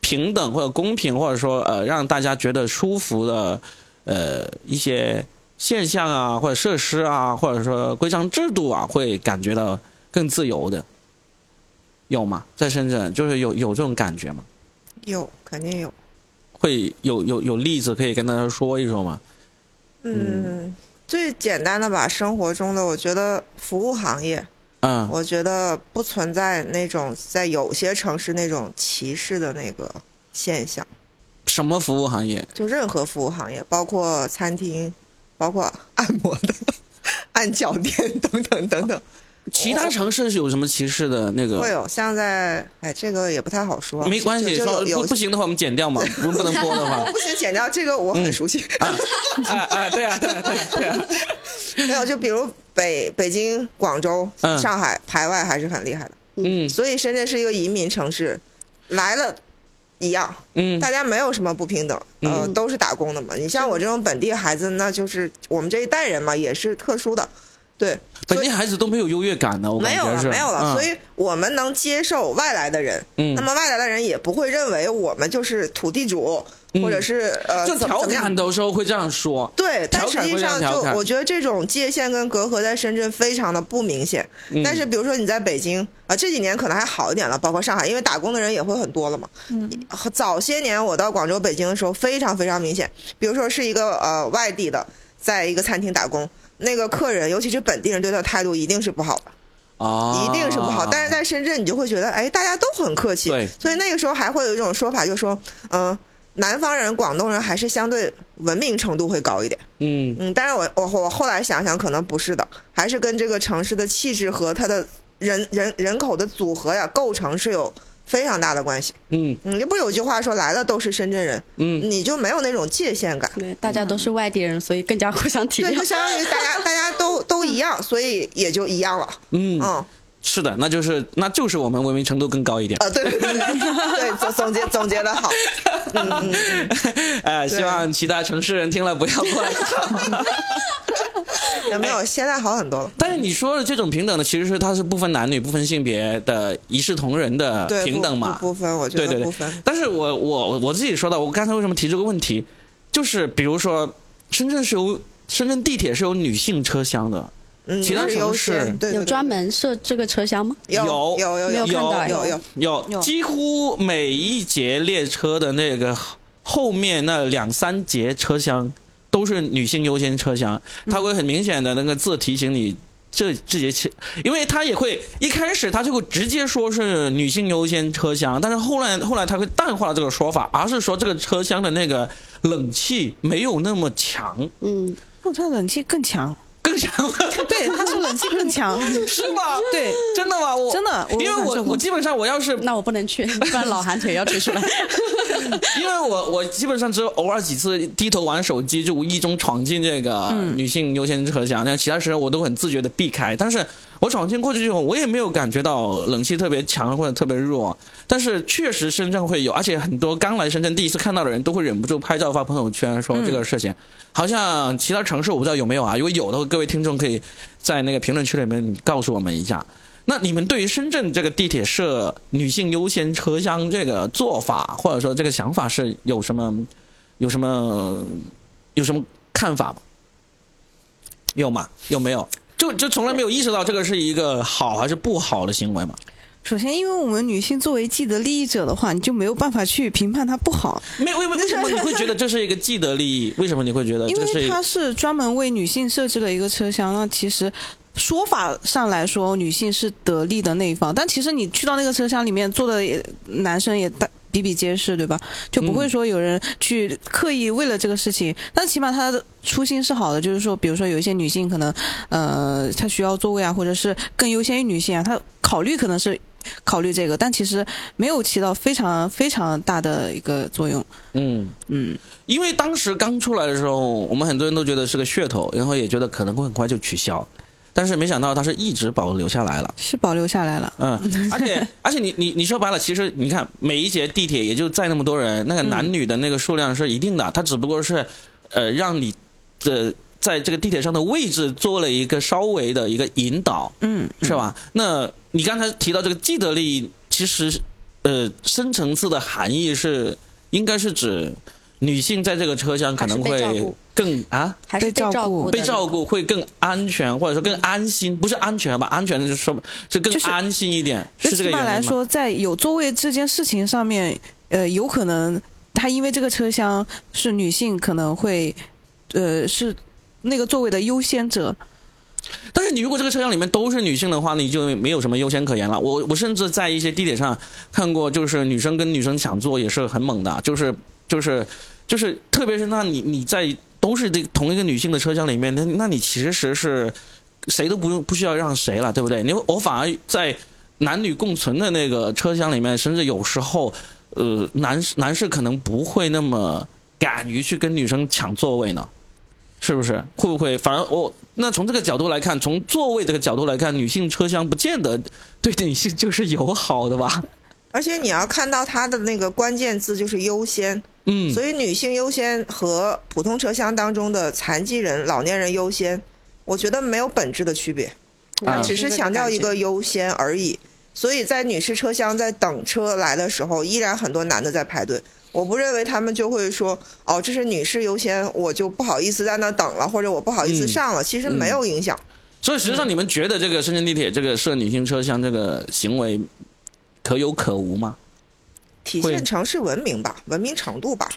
平等或者公平，或者说呃，让大家觉得舒服的呃一些现象啊，或者设施啊，或者说规章制度啊，会感觉到更自由的，有吗？在深圳，就是有有这种感觉吗？有，肯定有。会有有有例子可以跟大家说一说吗？嗯，最简单的吧，生活中的，我觉得服务行业。嗯，我觉得不存在那种在有些城市那种歧视的那个现象。什么服务行业？就任何服务行业，包括餐厅，包括按摩的、按脚店等等等等。其他城市是有什么歧视的那个？会有，像在哎，这个也不太好说。没关系，说不不行的话，我们剪掉嘛。不不能播的话，不行，剪掉这个我很熟悉。啊啊，对啊，对啊，对啊。没有，就比如北北京、广州、上海排外还是很厉害的。嗯。所以深圳是一个移民城市，来了一样。嗯。大家没有什么不平等，呃，都是打工的嘛。你像我这种本地孩子，那就是我们这一代人嘛，也是特殊的。对，本地孩子都没有优越感的，我没有了，没有了，所以我们能接受外来的人，那么外来的人也不会认为我们就是土地主，或者是呃，就调侃的时候会这样说。对，但实际上就我觉得这种界限跟隔阂在深圳非常的不明显。但是比如说你在北京啊，这几年可能还好一点了，包括上海，因为打工的人也会很多了嘛。嗯，早些年我到广州、北京的时候非常非常明显，比如说是一个呃外地的，在一个餐厅打工。那个客人，尤其是本地人，对他的态度一定是不好的，啊，一定是不好。但是在深圳，你就会觉得，哎，大家都很客气。对。所以那个时候还会有一种说法，就说，嗯，南方人、广东人还是相对文明程度会高一点。嗯嗯。但是我我我后来想想，可能不是的，还是跟这个城市的气质和它的人人人口的组合呀构成是有非常大的关系。嗯，你不有句话说来了都是深圳人，嗯，你就没有那种界限感。对，大家都是外地人，所以更加互相体谅。对就相当于大家大家都都一样，所以也就一样了。嗯嗯。是的，那就是那就是我们文明程度更高一点啊！对对对，对总总结总结的好，嗯 嗯嗯，哎，希望其他城市人听了不要过来。有没有？现在好很多了。但是你说的这种平等呢，其实是它是不分男女、不分性别的一视同仁的平等嘛？不分，我觉得不分。但是我我我自己说的，我刚才为什么提这个问题？就是比如说，深圳是有深圳地铁是有女性车厢的。其他城市有专门设这个车厢吗？有有有有有有有有。几乎每一节列车的那个后面那两三节车厢都是女性优先车厢它会很明显的那个字提醒你这这节车因为它也会一开始它就会直接说是女性优先车厢但是后来后来它会淡化了这个说法而是说这个车厢的那个冷气没有那么强。嗯。那它冷气更强。更强，对，他是冷气更强，是吗？对，真的吗？我真的，因为我我基本上我要是那我不能去，不然老寒腿要吹出来。因为我我基本上只有偶尔几次低头玩手机，就无意中闯进这个女性优先车厢，那其他时候我都很自觉的避开。但是我闯进过去之后，我也没有感觉到冷气特别强或者特别弱。但是确实深圳会有，而且很多刚来深圳第一次看到的人都会忍不住拍照发朋友圈说这个事情。好像其他城市我不知道有没有啊？如果有的，各位听众可以在那个评论区里面告诉我们一下。那你们对于深圳这个地铁设女性优先车厢这个做法，或者说这个想法是有什么有什么有什么看法吗？有吗？有没有？就就从来没有意识到这个是一个好还是不好的行为嘛？首先，因为我们女性作为既得利益者的话，你就没有办法去评判它不好。没有为为什么你会觉得这是一个既得利益？为什么你会觉得？因为它是专门为女性设置了一个车厢。那其实说法上来说，女性是得利的那一方。但其实你去到那个车厢里面坐的男生也大比比皆是，对吧？就不会说有人去刻意为了这个事情。但起码他的初心是好的，就是说，比如说有一些女性可能呃，她需要座位啊，或者是更优先于女性啊，她考虑可能是。考虑这个，但其实没有起到非常非常大的一个作用。嗯嗯，因为当时刚出来的时候，我们很多人都觉得是个噱头，然后也觉得可能会很快就取消，但是没想到它是一直保留下来了。是保留下来了。嗯，而且而且你你你说白了，其实你看每一节地铁也就载那么多人，那个男女的那个数量是一定的，它只不过是呃让你的。在这个地铁上的位置做了一个稍微的一个引导，嗯，是吧？那你刚才提到这个既得利益，其实呃深层次的含义是，应该是指女性在这个车厢可能会更啊，还是照顾被照顾会更安全，或者说更安心，不是安全吧？安全的就说是更安心一点，是这个原因来说，在有座位这件事情上面，呃，有可能他因为这个车厢是女性，可能会呃是。那个座位的优先者，但是你如果这个车厢里面都是女性的话，你就没有什么优先可言了。我我甚至在一些地铁上看过，就是女生跟女生抢座也是很猛的，就是就是就是，特别是那你你在都是这同一个女性的车厢里面，那那你其实是谁都不用不需要让谁了，对不对？你我反而在男女共存的那个车厢里面，甚至有时候呃男男士可能不会那么敢于去跟女生抢座位呢。是不是会不会？反而我那从这个角度来看，从座位这个角度来看，女性车厢不见得对女性就是友好的吧？而且你要看到它的那个关键字就是优先，嗯，所以女性优先和普通车厢当中的残疾人、老年人优先，我觉得没有本质的区别，只是强调一个优先而已。所以在女士车厢在等车来的时候，依然很多男的在排队。我不认为他们就会说哦，这是女士优先，我就不好意思在那等了，或者我不好意思上了。其实没有影响。所以实际上，你们觉得这个深圳地铁这个设女性车厢这个行为可有可无吗？体现城市文明吧，文明程度吧。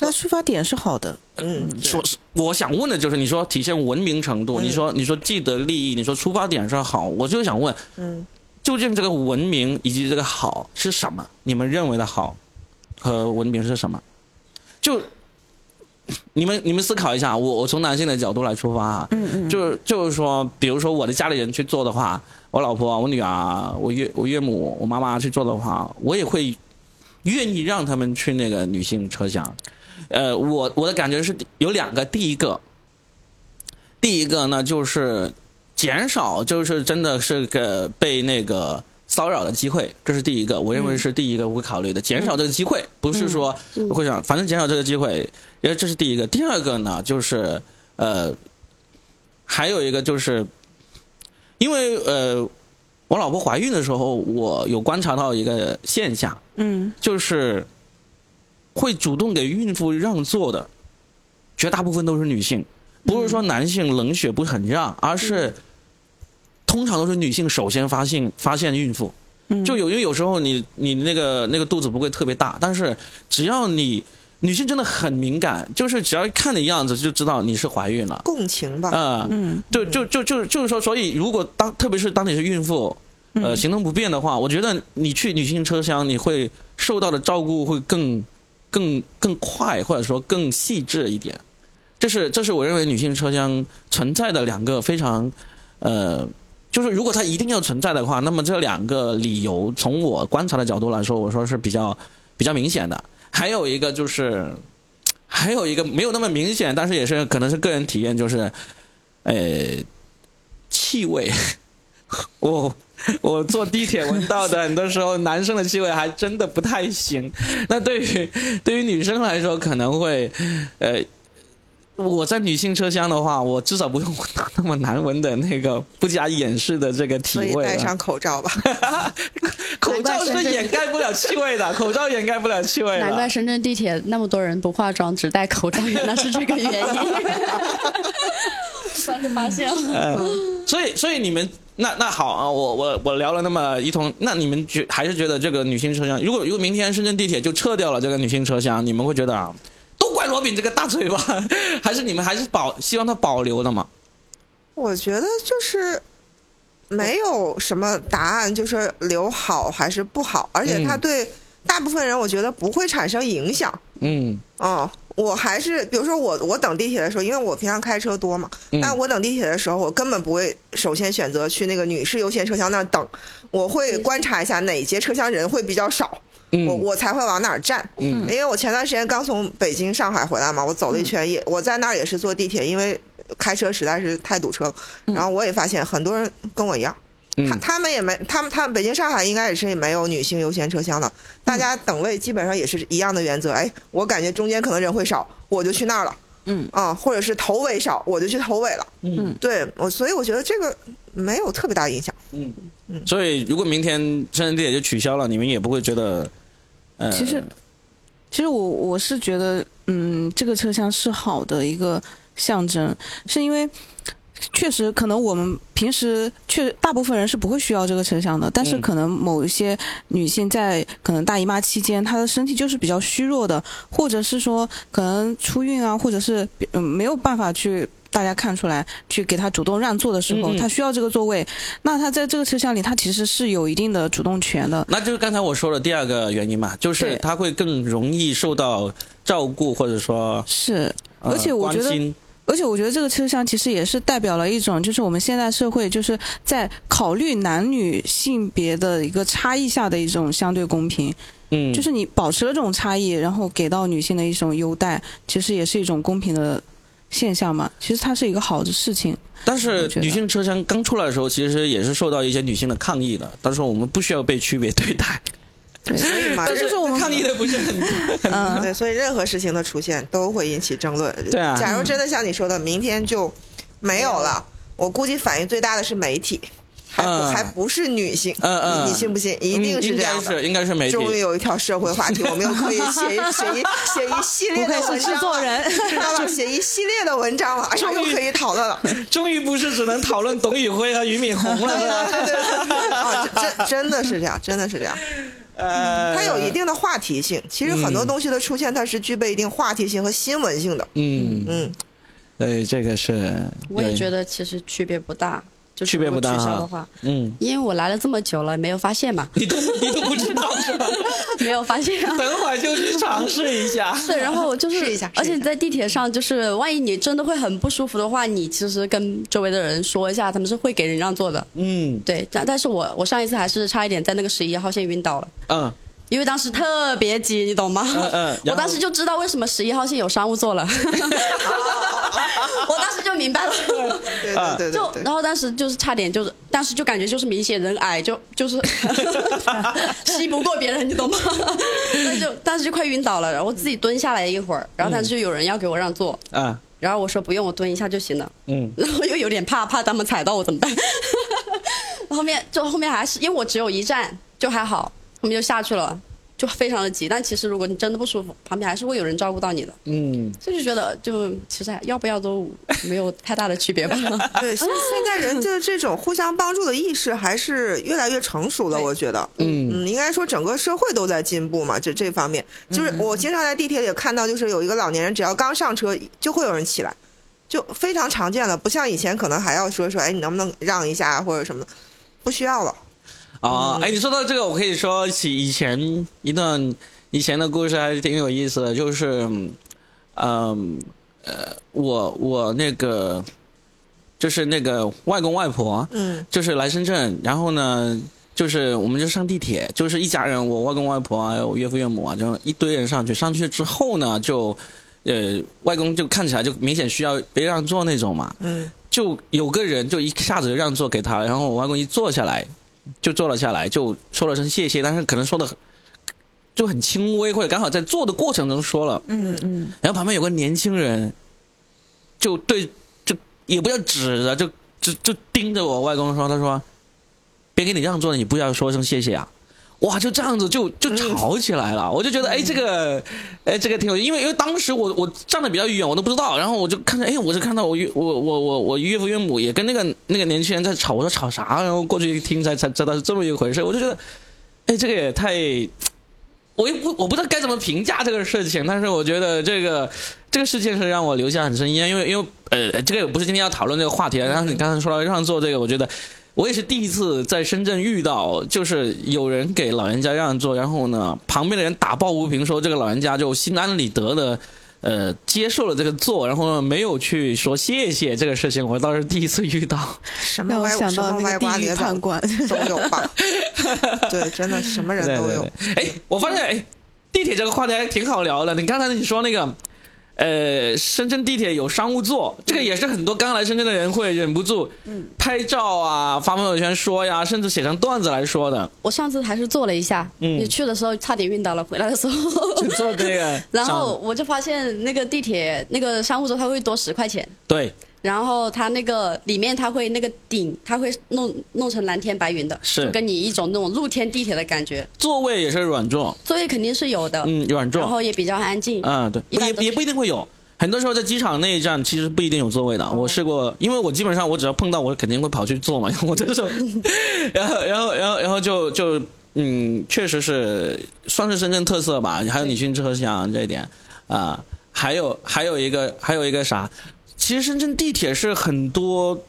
那出发点是好的。嗯，说我想问的就是，你说体现文明程度，你说你说既得利益，你说出发点是好，我就想问，嗯，究竟这个文明以及这个好是什么？你们认为的好？和文明是什么？就你们你们思考一下，我我从男性的角度来出发啊，嗯嗯，就是就是说，比如说我的家里人去做的话，我老婆、我女儿、我岳我岳母、我妈妈去做的话，我也会愿意让他们去那个女性车厢。呃，我我的感觉是有两个，第一个，第一个呢就是减少，就是真的是个被那个。骚扰的机会，这是第一个，我认为是第一个会考虑的，减少这个机会，不是说会想，反正减少这个机会，因为这是第一个。第二个呢，就是呃，还有一个就是，因为呃，我老婆怀孕的时候，我有观察到一个现象，嗯，就是会主动给孕妇让座的，绝大部分都是女性，不是说男性冷血不肯让，而是。通常都是女性首先发现发现孕妇，就有因为有时候你你那个那个肚子不会特别大，但是只要你女性真的很敏感，就是只要一看你样子就知道你是怀孕了，共情吧，嗯嗯，就就就就就是说，所以如果当特别是当你是孕妇，呃，行动不便的话，我觉得你去女性车厢你会受到的照顾会更更更快，或者说更细致一点。这是这是我认为女性车厢存在的两个非常呃。就是如果它一定要存在的话，那么这两个理由从我观察的角度来说，我说是比较比较明显的。还有一个就是，还有一个没有那么明显，但是也是可能是个人体验，就是，呃，气味。我我坐地铁闻到的很多时候，男生的气味还真的不太行。那对于对于女生来说，可能会呃。我在女性车厢的话，我至少不用闻到那么难闻的那个不加掩饰的这个体味。戴上口罩吧，口罩是掩盖不了气味的，口罩掩盖不了气味。难怪深圳地铁那么多人不化妆只戴口罩，原来是这个原因。算是发现了。所以，所以你们那那好啊，我我我聊了那么一通，那你们觉还是觉得这个女性车厢，如果如果明天深圳地铁就撤掉了这个女性车厢，你们会觉得啊？都怪罗宾这个大嘴巴，还是你们还是保希望他保留的吗？我觉得就是没有什么答案，就是留好还是不好，而且他对大部分人我觉得不会产生影响。嗯，哦，我还是比如说我我等地铁的时候，因为我平常开车多嘛，但我等地铁的时候，我根本不会首先选择去那个女士优先车厢那等，我会观察一下哪节车厢人会比较少。我我才会往哪儿站，因为我前段时间刚从北京、上海回来嘛，我走了一圈，也我在那儿也是坐地铁，因为开车实在是太堵车。然后我也发现很多人跟我一样，他他们也没，他们他们北京、上海应该也是没有女性优先车厢的，大家等位基本上也是一样的原则。哎，我感觉中间可能人会少，我就去那儿了。嗯啊，或者是头尾少，我就去头尾了。嗯，对我，所以我觉得这个没有特别大影响。嗯嗯，所以如果明天深圳地铁就取消了，你们也不会觉得。其实，其实我我是觉得，嗯，这个车厢是好的一个象征，是因为确实可能我们平时确大部分人是不会需要这个车厢的，但是可能某一些女性在可能大姨妈期间，她的身体就是比较虚弱的，或者是说可能出孕啊，或者是嗯没有办法去。大家看出来，去给他主动让座的时候，他需要这个座位，那他在这个车厢里，他其实是有一定的主动权的。那就是刚才我说的第二个原因嘛，就是他会更容易受到照顾，或者说，是，而且我觉得，而且我觉得这个车厢其实也是代表了一种，就是我们现在社会就是在考虑男女性别的一个差异下的一种相对公平。嗯，就是你保持了这种差异，然后给到女性的一种优待，其实也是一种公平的。现象嘛，其实它是一个好的事情。但是女性车厢刚出来的时候，其实也是受到一些女性的抗议的。但是我们不需要被区别对待。对，所以 嘛，就是我们抗议的不是 很嗯，对，所以任何事情的出现都会引起争论。对啊，假如真的像你说的，明天就没有了，我估计反应最大的是媒体。还还不是女性，嗯嗯，你信不信？一定是这样的，应该是媒体。终于有一条社会话题，我们又可以写一写一写一系列的文章，作人，知道吧？写一系列的文章了，终于可以讨论了。终于不是只能讨论董宇辉和俞敏洪了，对对对，啊，真真的是这样，真的是这样。呃，它有一定的话题性。其实很多东西的出现，它是具备一定话题性和新闻性的。嗯嗯，对，这个是。我也觉得其实区别不大。区别不大哈，嗯，因为我来了这么久了，没有发现嘛。你都你都不知道是吧？没有发现。等会儿就去尝试一下。对，然后就是试一下，而且在地铁上，就是万一你真的会很不舒服的话，你其实跟周围的人说一下，他们是会给人让座的。嗯，对。但但是我我上一次还是差一点在那个十一号线晕倒了。嗯。因为当时特别急，你懂吗？嗯嗯。我当时就知道为什么十一号线有商务座了。我当时就明白了。对对对。就然后当时就是差点就是，当时就感觉就是明显人矮，就就是 吸不过别人，你懂吗？那就当时就快晕倒了，然后自己蹲下来一会儿，然后当时就有人要给我让座。嗯。然后我说不用，我蹲一下就行了。嗯。然后又有点怕，怕他们踩到我怎么办？后面就后面还是因为我只有一站，就还好。我们就下去了，就非常的急。但其实如果你真的不舒服，旁边还是会有人照顾到你的。嗯，所以就觉得就其实要不要都没有太大的区别吧。对，现 现在人的这种互相帮助的意识还是越来越成熟了。我觉得，嗯嗯，应该说整个社会都在进步嘛。这这方面，就是我经常在地铁里看到，就是有一个老年人，只要刚上车，就会有人起来，就非常常见了。不像以前可能还要说说，哎，你能不能让一下或者什么的，不需要了。啊，哎，你说到这个，我可以说起以前一段以前的故事，还是挺有意思的。就是，嗯，呃，我我那个就是那个外公外婆，嗯，就是来深圳，然后呢，就是我们就上地铁，就是一家人，我外公外婆还有岳父岳母啊，就一堆人上去。上去之后呢，就呃，外公就看起来就明显需要别让座那种嘛，嗯，就有个人就一下子就让座给他，然后我外公一坐下来。就坐了下来，就说了声谢谢，但是可能说的就很轻微，或者刚好在做的过程中说了。嗯嗯。然后旁边有个年轻人，就对，就也不要指着，就就就盯着我外公说：“他说，别给你让座了，你不要说声谢谢啊。”哇，就这样子就就吵起来了，我就觉得哎，这个哎，这个挺有，因为因为当时我我站的比较远，我都不知道，然后我就看着哎，我就看到我岳我我我我岳父岳母也跟那个那个年轻人在吵，我说吵啥？然后过去一听才才知道是这么一回事，我就觉得哎，这个也太，我也不我不知道该怎么评价这个事情，但是我觉得这个这个事情是让我留下很深印象，因为因为呃，这个不是今天要讨论这个话题，然后你刚才说到让座这个，我觉得。我也是第一次在深圳遇到，就是有人给老人家让座，然后呢，旁边的人打抱不平，说这个老人家就心安理得的，呃，接受了这个座，然后呢，没有去说谢谢这个事情，我倒是第一次遇到。什么歪什么歪瓜裂枣都有吧？对，真的什么人都有。哎，我发现哎，地铁这个话题还挺好聊的。你刚才你说那个。呃，深圳地铁有商务座，这个也是很多刚来深圳的人会忍不住拍照啊、发朋友圈说呀，甚至写成段子来说的。我上次还是坐了一下，你去的时候差点晕倒了，回来的时候 就坐这个。然后我就发现那个地铁那个商务座它会多十块钱。对。然后它那个里面它会那个顶，它会弄弄成蓝天白云的，是跟你一种那种露天地铁的感觉。座位也是软座，座位肯定是有的，嗯，软座，然后也比较安静。嗯，对，也也不一定会有，很多时候在机场那一站其实不一定有座位的。我试过，因为我基本上我只要碰到我肯定会跑去坐嘛，我 这种，然后然后然后然后就就嗯，确实是算是深圳特色吧。还有你进车厢这一点啊，还有还有一个还有一个啥？其实深圳地铁是很多，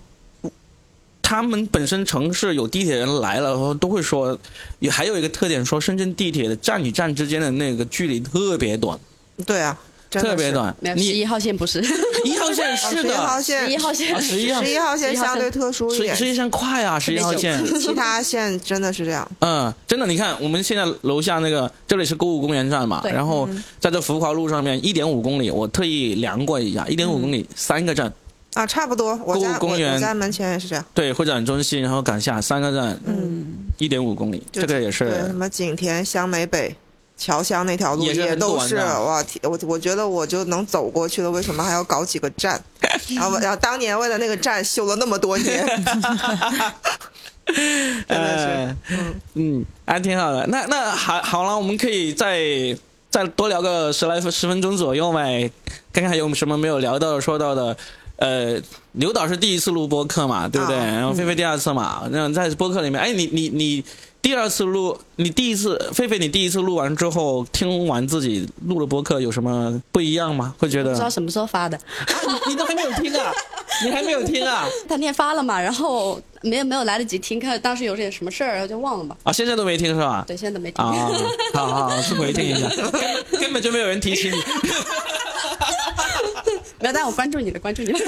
他们本身城市有地铁人来了，然后都会说，也还有一个特点，说深圳地铁的站与站之间的那个距离特别短。对啊。特别短，十一号线不是？一号线是的，十一号线，十一号线，十一号线相对特殊一点，十一线快啊，十一号线，其他线真的是这样。嗯，真的，你看我们现在楼下那个，这里是购物公园站嘛，然后在这浮华路上面一点五公里，我特意量过一下，一点五公里三个站。啊，差不多。购物公园，我家门前也是这样。对，会展中心，然后赶下三个站，嗯，一点五公里，这个也是。什么景田、香梅北。侨乡那条路也都是哇，我我觉得我就能走过去了，为什么还要搞几个站？然后然后当年为了那个站修了那么多年，真的是，嗯嗯，还挺好的。那那好好了，我们可以再再多聊个十来分十分钟左右呗，看看还有什么没有聊到说到的。呃，刘导是第一次录播客嘛，对不对？然后菲菲第二次嘛，那在播客里面，哎，你你你第二次录，你第一次，菲菲，你第一次录完之后，听完自己录的播客有什么不一样吗？会觉得不知道什么时候发的，你都还没有听啊？你还没有听啊？他念发了嘛，然后没有没有来得及听，看当时有点什么事儿，然后就忘了嘛。啊，现在都没听是吧？对，现在都没听。啊，好好去回听一下，根本就没有人提醒你。没有，但我关注你的，关注你的。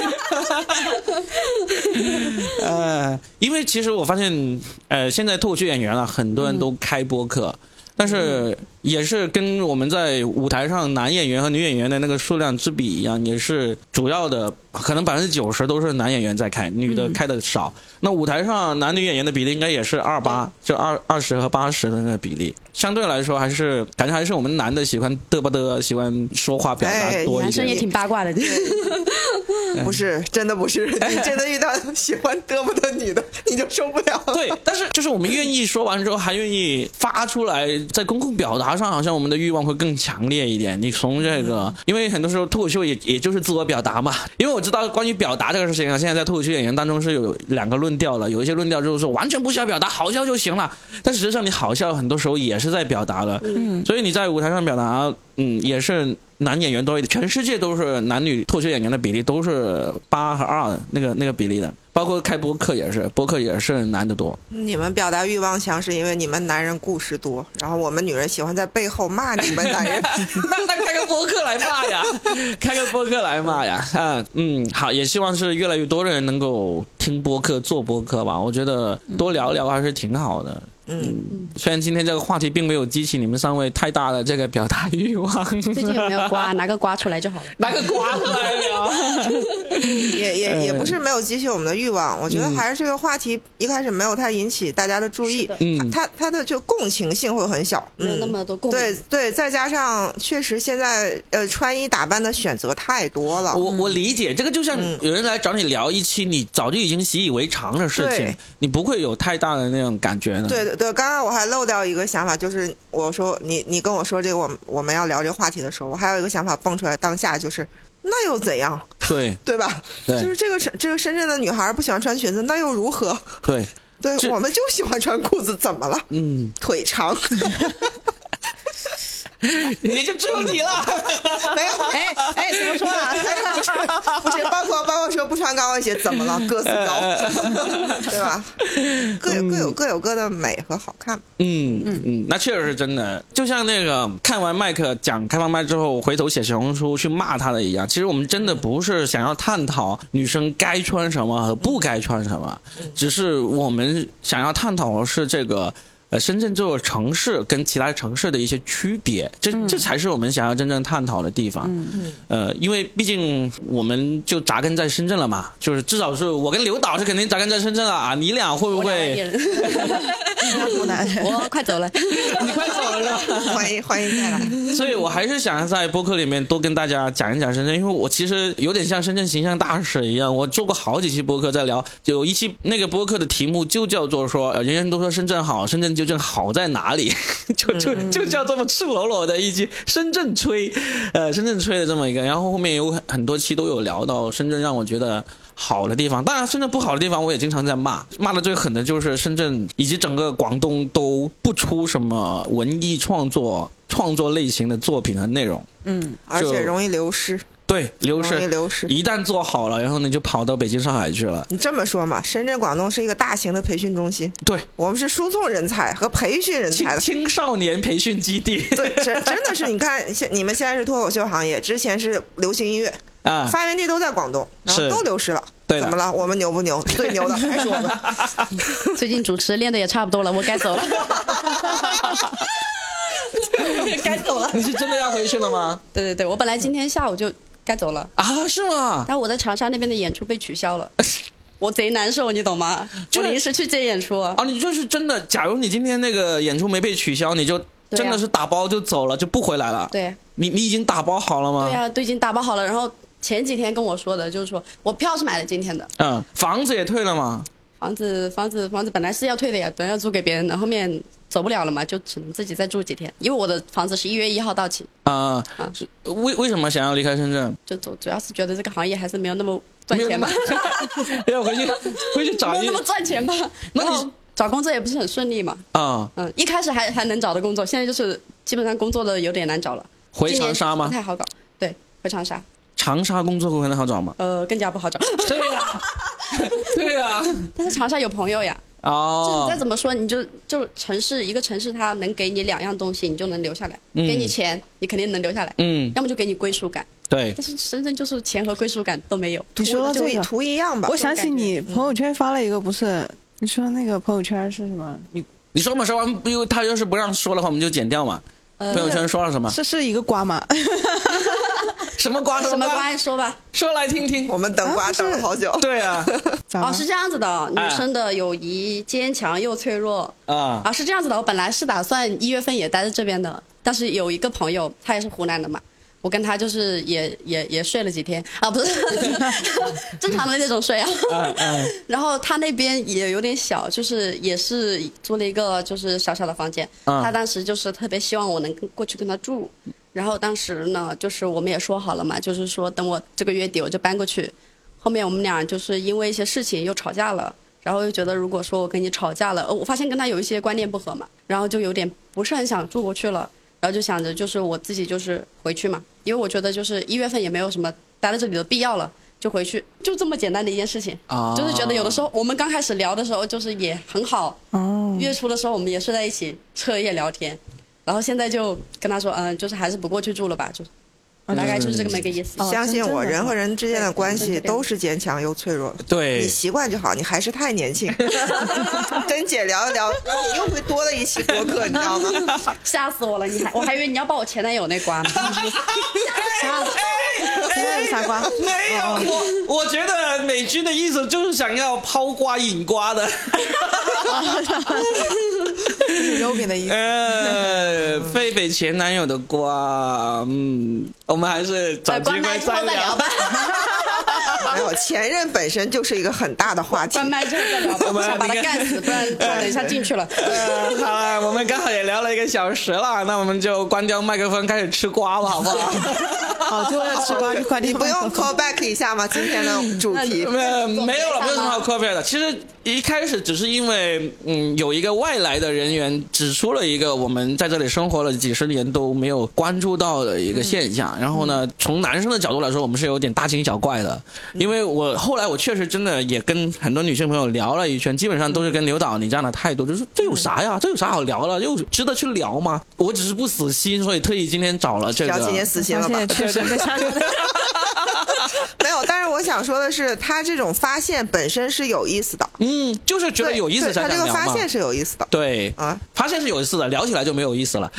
呃，因为其实我发现，呃，现在脱口秀演员啊，很多人都开播客。但是也是跟我们在舞台上男演员和女演员的那个数量之比一样，也是主要的，可能百分之九十都是男演员在开，女的开的少。那舞台上男女演员的比例应该也是二八，就二二十和八十的那个比例。相对来说，还是感觉还是我们男的喜欢嘚吧嘚，喜欢说话表达多一点。男生也挺八卦的。不是，真的不是，你真的遇到喜欢嘚吧的女的，你就受不了。对，但是就是我们愿意说完之后，还愿意发出来，在公共表达上，好像我们的欲望会更强烈一点。你从这个，因为很多时候脱口秀也也就是自我表达嘛。因为我知道关于表达这个事情啊，现在在脱口秀演员当中是有两个论调了，有一些论调就是说完全不需要表达，好笑就行了。但实际上你好笑很多时候也是在表达的，所以你在舞台上表达，嗯，也是。男演员多一点，全世界都是男女脱口秀演员的比例都是八和二那个那个比例的，包括开播客也是，播客也是男的多。你们表达欲望强，是因为你们男人故事多，然后我们女人喜欢在背后骂你们男人。那 那开个播客来骂呀，开个播客来骂呀，啊嗯好，也希望是越来越多的人能够听播客做播客吧，我觉得多聊聊还是挺好的。嗯，虽然今天这个话题并没有激起你们三位太大的这个表达欲望，最近有没有瓜？拿个瓜出来就好了，拿个瓜出来聊。也也也不是没有激起我们的欲望，我觉得还是这个话题一开始没有太引起大家的注意，嗯，它它的就共情性会很小，没有那么多共对对，再加上确实现在呃穿衣打扮的选择太多了，我我理解这个就像有人来找你聊一期你早就已经习以为常的事情，你不会有太大的那种感觉呢。对对。对，刚刚我还漏掉一个想法，就是我说你你跟我说这个，我我们要聊这个话题的时候，我还有一个想法蹦出来，当下就是那又怎样？对 对吧？对，就是这个深这个深圳的女孩不喜欢穿裙子，那又如何？对，对，我们就喜欢穿裤子，怎么了？嗯，腿长。你就只有你了，没有？哎哎，怎么说啊？不是，包括包括说不穿高跟鞋怎么了？个子高，对吧？各有各有各有各的美和好看。嗯嗯嗯，那确实是真的。就像那个看完麦克讲开放麦之后，回头写小红书去骂他的一样。其实我们真的不是想要探讨女生该穿什么和不该穿什么，只是我们想要探讨的是这个。呃，深圳这座城市跟其他城市的一些区别，这这才是我们想要真正探讨的地方。嗯嗯。呃，因为毕竟我们就扎根在深圳了嘛，就是至少是我跟刘导是肯定扎根在深圳了啊。你俩会不会？湖南，我快走了，你快走了，欢迎欢迎再来。所以我还是想在播客里面多跟大家讲一讲深圳，因为我其实有点像深圳形象大使一样，我做过好几期播客在聊，有一期那个播客的题目就叫做说，人人都说深圳好，深圳。究竟好在哪里？就就就叫这么赤裸裸的一句深圳吹，呃，深圳吹的这么一个，然后后面有很很多期都有聊到深圳让我觉得好的地方，当然深圳不好的地方我也经常在骂，骂的最狠的就是深圳以及整个广东都不出什么文艺创作创作类型的作品和内容，嗯，而且容易流失。对，流失，流失。一旦做好了，然后呢，就跑到北京、上海去了。你这么说嘛？深圳、广东是一个大型的培训中心。对，我们是输送人才和培训人才的青少年培训基地。对，真真的是，你看，现你们现在是脱口秀行业，之前是流行音乐啊，发源地都在广东，然后都流失了。对，怎么了？我们牛不牛？最牛的还是我们。最近主持练的也差不多了，我该走了。该走了。你是真的要回去了吗？对对对，我本来今天下午就。该走了啊？是吗？但我在长沙那边的演出被取消了，我贼难受，你懂吗？就临时去接演出啊！你就是真的？假如你今天那个演出没被取消，你就真的是打包就走了，就不回来了。对，你你已经打包好了吗？对呀，都已经打包好了。然后前几天跟我说的，就是说我票是买了今天的。嗯，房子也退了吗？房子房子房子本来是要退的呀，本来要租给别人的，后面。走不了了嘛，就只能自己再住几天，因为我的房子是一月一号到期。啊啊！为为什么想要离开深圳？就主主要是觉得这个行业还是没有那么赚钱吧。要回去回去找一。没有那么赚钱吧？那你找工作也不是很顺利嘛。啊，嗯，一开始还还能找的工作，现在就是基本上工作的有点难找了。回长沙吗？不太好搞。对，回长沙。长沙工作会很好找吗？呃，更加不好找。对呀，对呀。但是长沙有朋友呀。哦。就再怎么说，你就就城市一个城市，它能给你两样东西，你就能留下来。给你钱，你肯定能留下来。嗯。要么就给你归属感。对。但是深圳就是钱和归属感都没有。你说这个图一样吧？我想起你朋友圈发了一个，不是？你说那个朋友圈是什么？你你说嘛？说完，因为他要是不让说的话，我们就剪掉嘛。朋友圈说了什么？这是一个瓜吗？什么瓜？什么瓜？说吧，说来听听。我们等瓜等了好久。对啊。哦，是这样子的，女生的友谊坚强又脆弱啊。啊，是这样子的。我本来是打算一月份也待在这边的，但是有一个朋友，他也是湖南的嘛。我跟他就是也也也睡了几天啊，不是 正常的那种睡啊。然后他那边也有点小，就是也是租了一个就是小小的房间。他当时就是特别希望我能过去跟他住。然后当时呢，就是我们也说好了嘛，就是说等我这个月底我就搬过去。后面我们俩就是因为一些事情又吵架了，然后又觉得如果说我跟你吵架了，我发现跟他有一些观念不合嘛，然后就有点不是很想住过去了。然后就想着，就是我自己就是回去嘛，因为我觉得就是一月份也没有什么待在这里的必要了，就回去，就这么简单的一件事情。啊，就是觉得有的时候我们刚开始聊的时候，就是也很好。哦。月初的时候我们也睡在一起彻夜聊天，然后现在就跟他说，嗯，就是还是不过去住了吧，就是。大概就是这么一个意思。相信我，人和人之间的关系都是坚强又脆弱。对，你习惯就好。你还是太年轻。跟姐聊一聊，你又会多了一期播客，你知道吗？吓死我了！你还，我还以为你要把我前男友那关。啥？啥瓜？没有，我我觉得美军的意思就是想要抛瓜引瓜的。有饼的意思。呃，狒狒前男友的瓜，嗯，我们还是找机会再聊吧。没有，前任本身就是一个很大的话题。关麦之后再聊吧，我想把他干死，不然等一下进去了。好了，我们刚好也聊了一个小时了，那我们就关掉麦克风，开始吃瓜吧，好不好？好，就要吃瓜，快你不用 call back 一下吗？今天的主题没没有了，没有什么好 call back 的。其实一开始只是因为，嗯，有一个外来的人员指出了一个我们在这里生活了几十年都没有关注到的一个现象。然后呢，从男生的角度来说，我们是有点大惊小怪的。因为我后来我确实真的也跟很多女性朋友聊了一圈，基本上都是跟刘导你这样的态度，就是这有啥呀？这有啥好聊了？又值得去聊吗？我只是不死心，所以特意今天找了这个。今天死心了吧？确实 没有，但是我想说的是，他这种发现本身是有意思的。嗯，就是觉得有意思才他这个发现是有意思的。对啊，发现是有意思的，聊起来就没有意思了。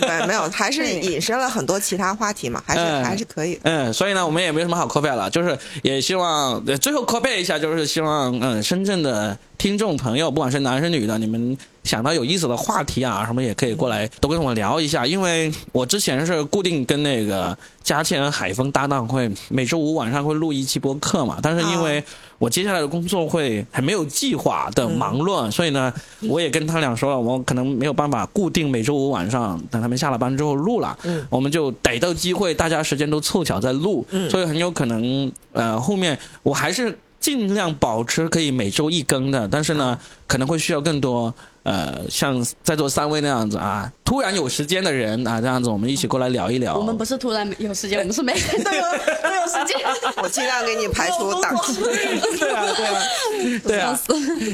对，没有，还是引申了很多其他话题嘛，还是还是可以。嗯，所以呢，我们也没什么好 copy 了，就是也希望最后 copy 一下，就是希望嗯，深圳的。听众朋友，不管是男生女的，你们想到有意思的话题啊，什么也可以过来都跟我聊一下。因为我之前是固定跟那个佳倩海峰搭档，会每周五晚上会录一期播客嘛。但是因为我接下来的工作会还没有计划的忙乱，所以呢，我也跟他俩说了，我可能没有办法固定每周五晚上等他们下了班之后录了。嗯，我们就逮到机会，大家时间都凑巧在录，所以很有可能呃后面我还是。尽量保持可以每周一更的，但是呢，可能会需要更多呃，像在座三位那样子啊，突然有时间的人啊，这样子我们一起过来聊一聊。我们不是突然有时间，我们是每天都有 都有时间。我尽量给你排除档期。对啊，对啊，对啊。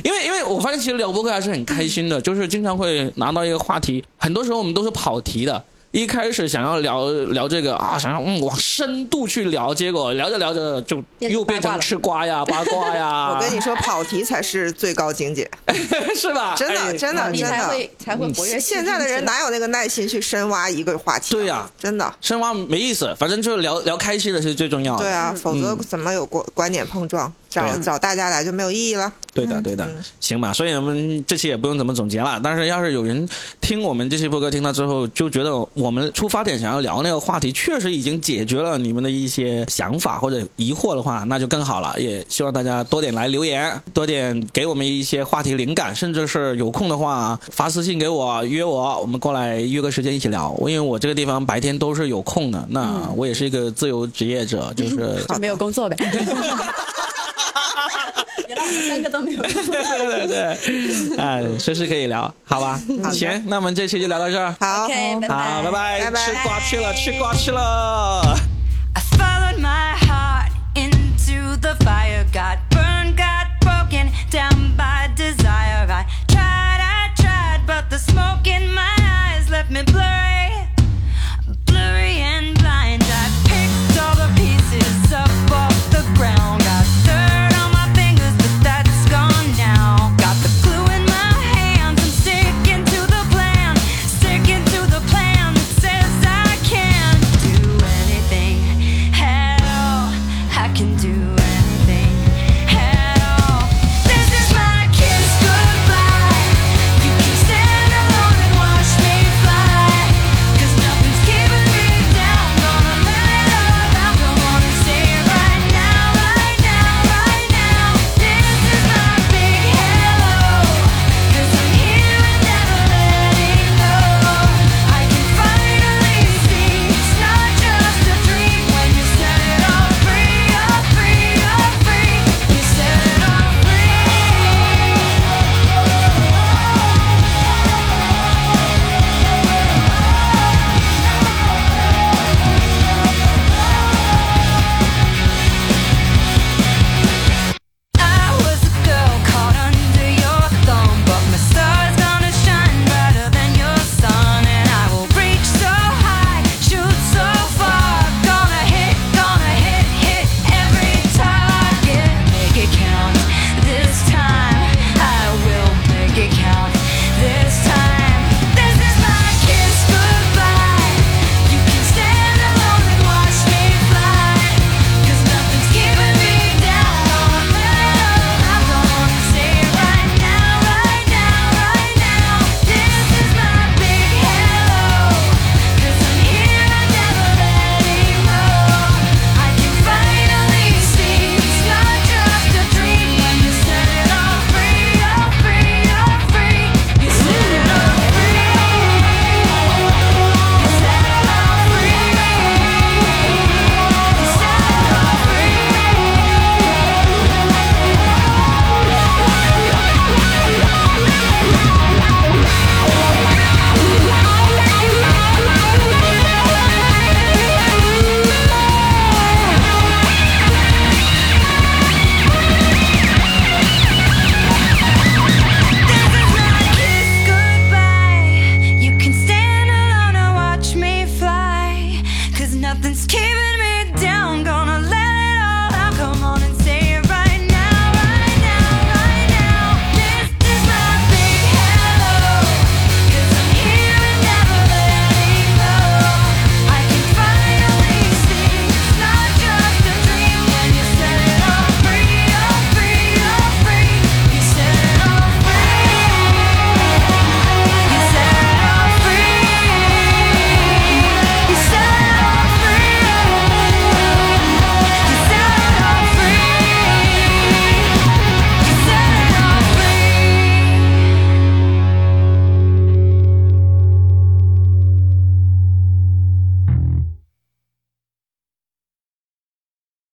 因为因为我发现其实聊播客还是很开心的，就是经常会拿到一个话题，很多时候我们都是跑题的。一开始想要聊聊这个啊，想要嗯往深度去聊，结果聊着聊着就又变成吃瓜呀、八卦呀。我跟你说，跑题才是最高境界，是吧？真的，真的，真的才会才会活跃。现在的人哪有那个耐心去深挖一个话题？对呀，真的深挖没意思，反正就是聊聊开心的是最重要的。对啊，否则怎么有观观点碰撞？找找大家来就没有意义了。对的，对的，行吧。所以我们这期也不用怎么总结了。但是要是有人听我们这期播客听到之后，就觉得我们出发点想要聊那个话题，确实已经解决了你们的一些想法或者疑惑的话，那就更好了。也希望大家多点来留言，多点给我们一些话题灵感，甚至是有空的话发私信给我约我，我们过来约个时间一起聊。因为我这个地方白天都是有空的，那我也是一个自由职业者，就是 没有工作呗。原来我们三个都没有。对对对，哎，随时可以聊，好吧？行，那我们这期就聊到这儿。好，好，拜拜，拜拜，吃瓜去了，吃瓜去了。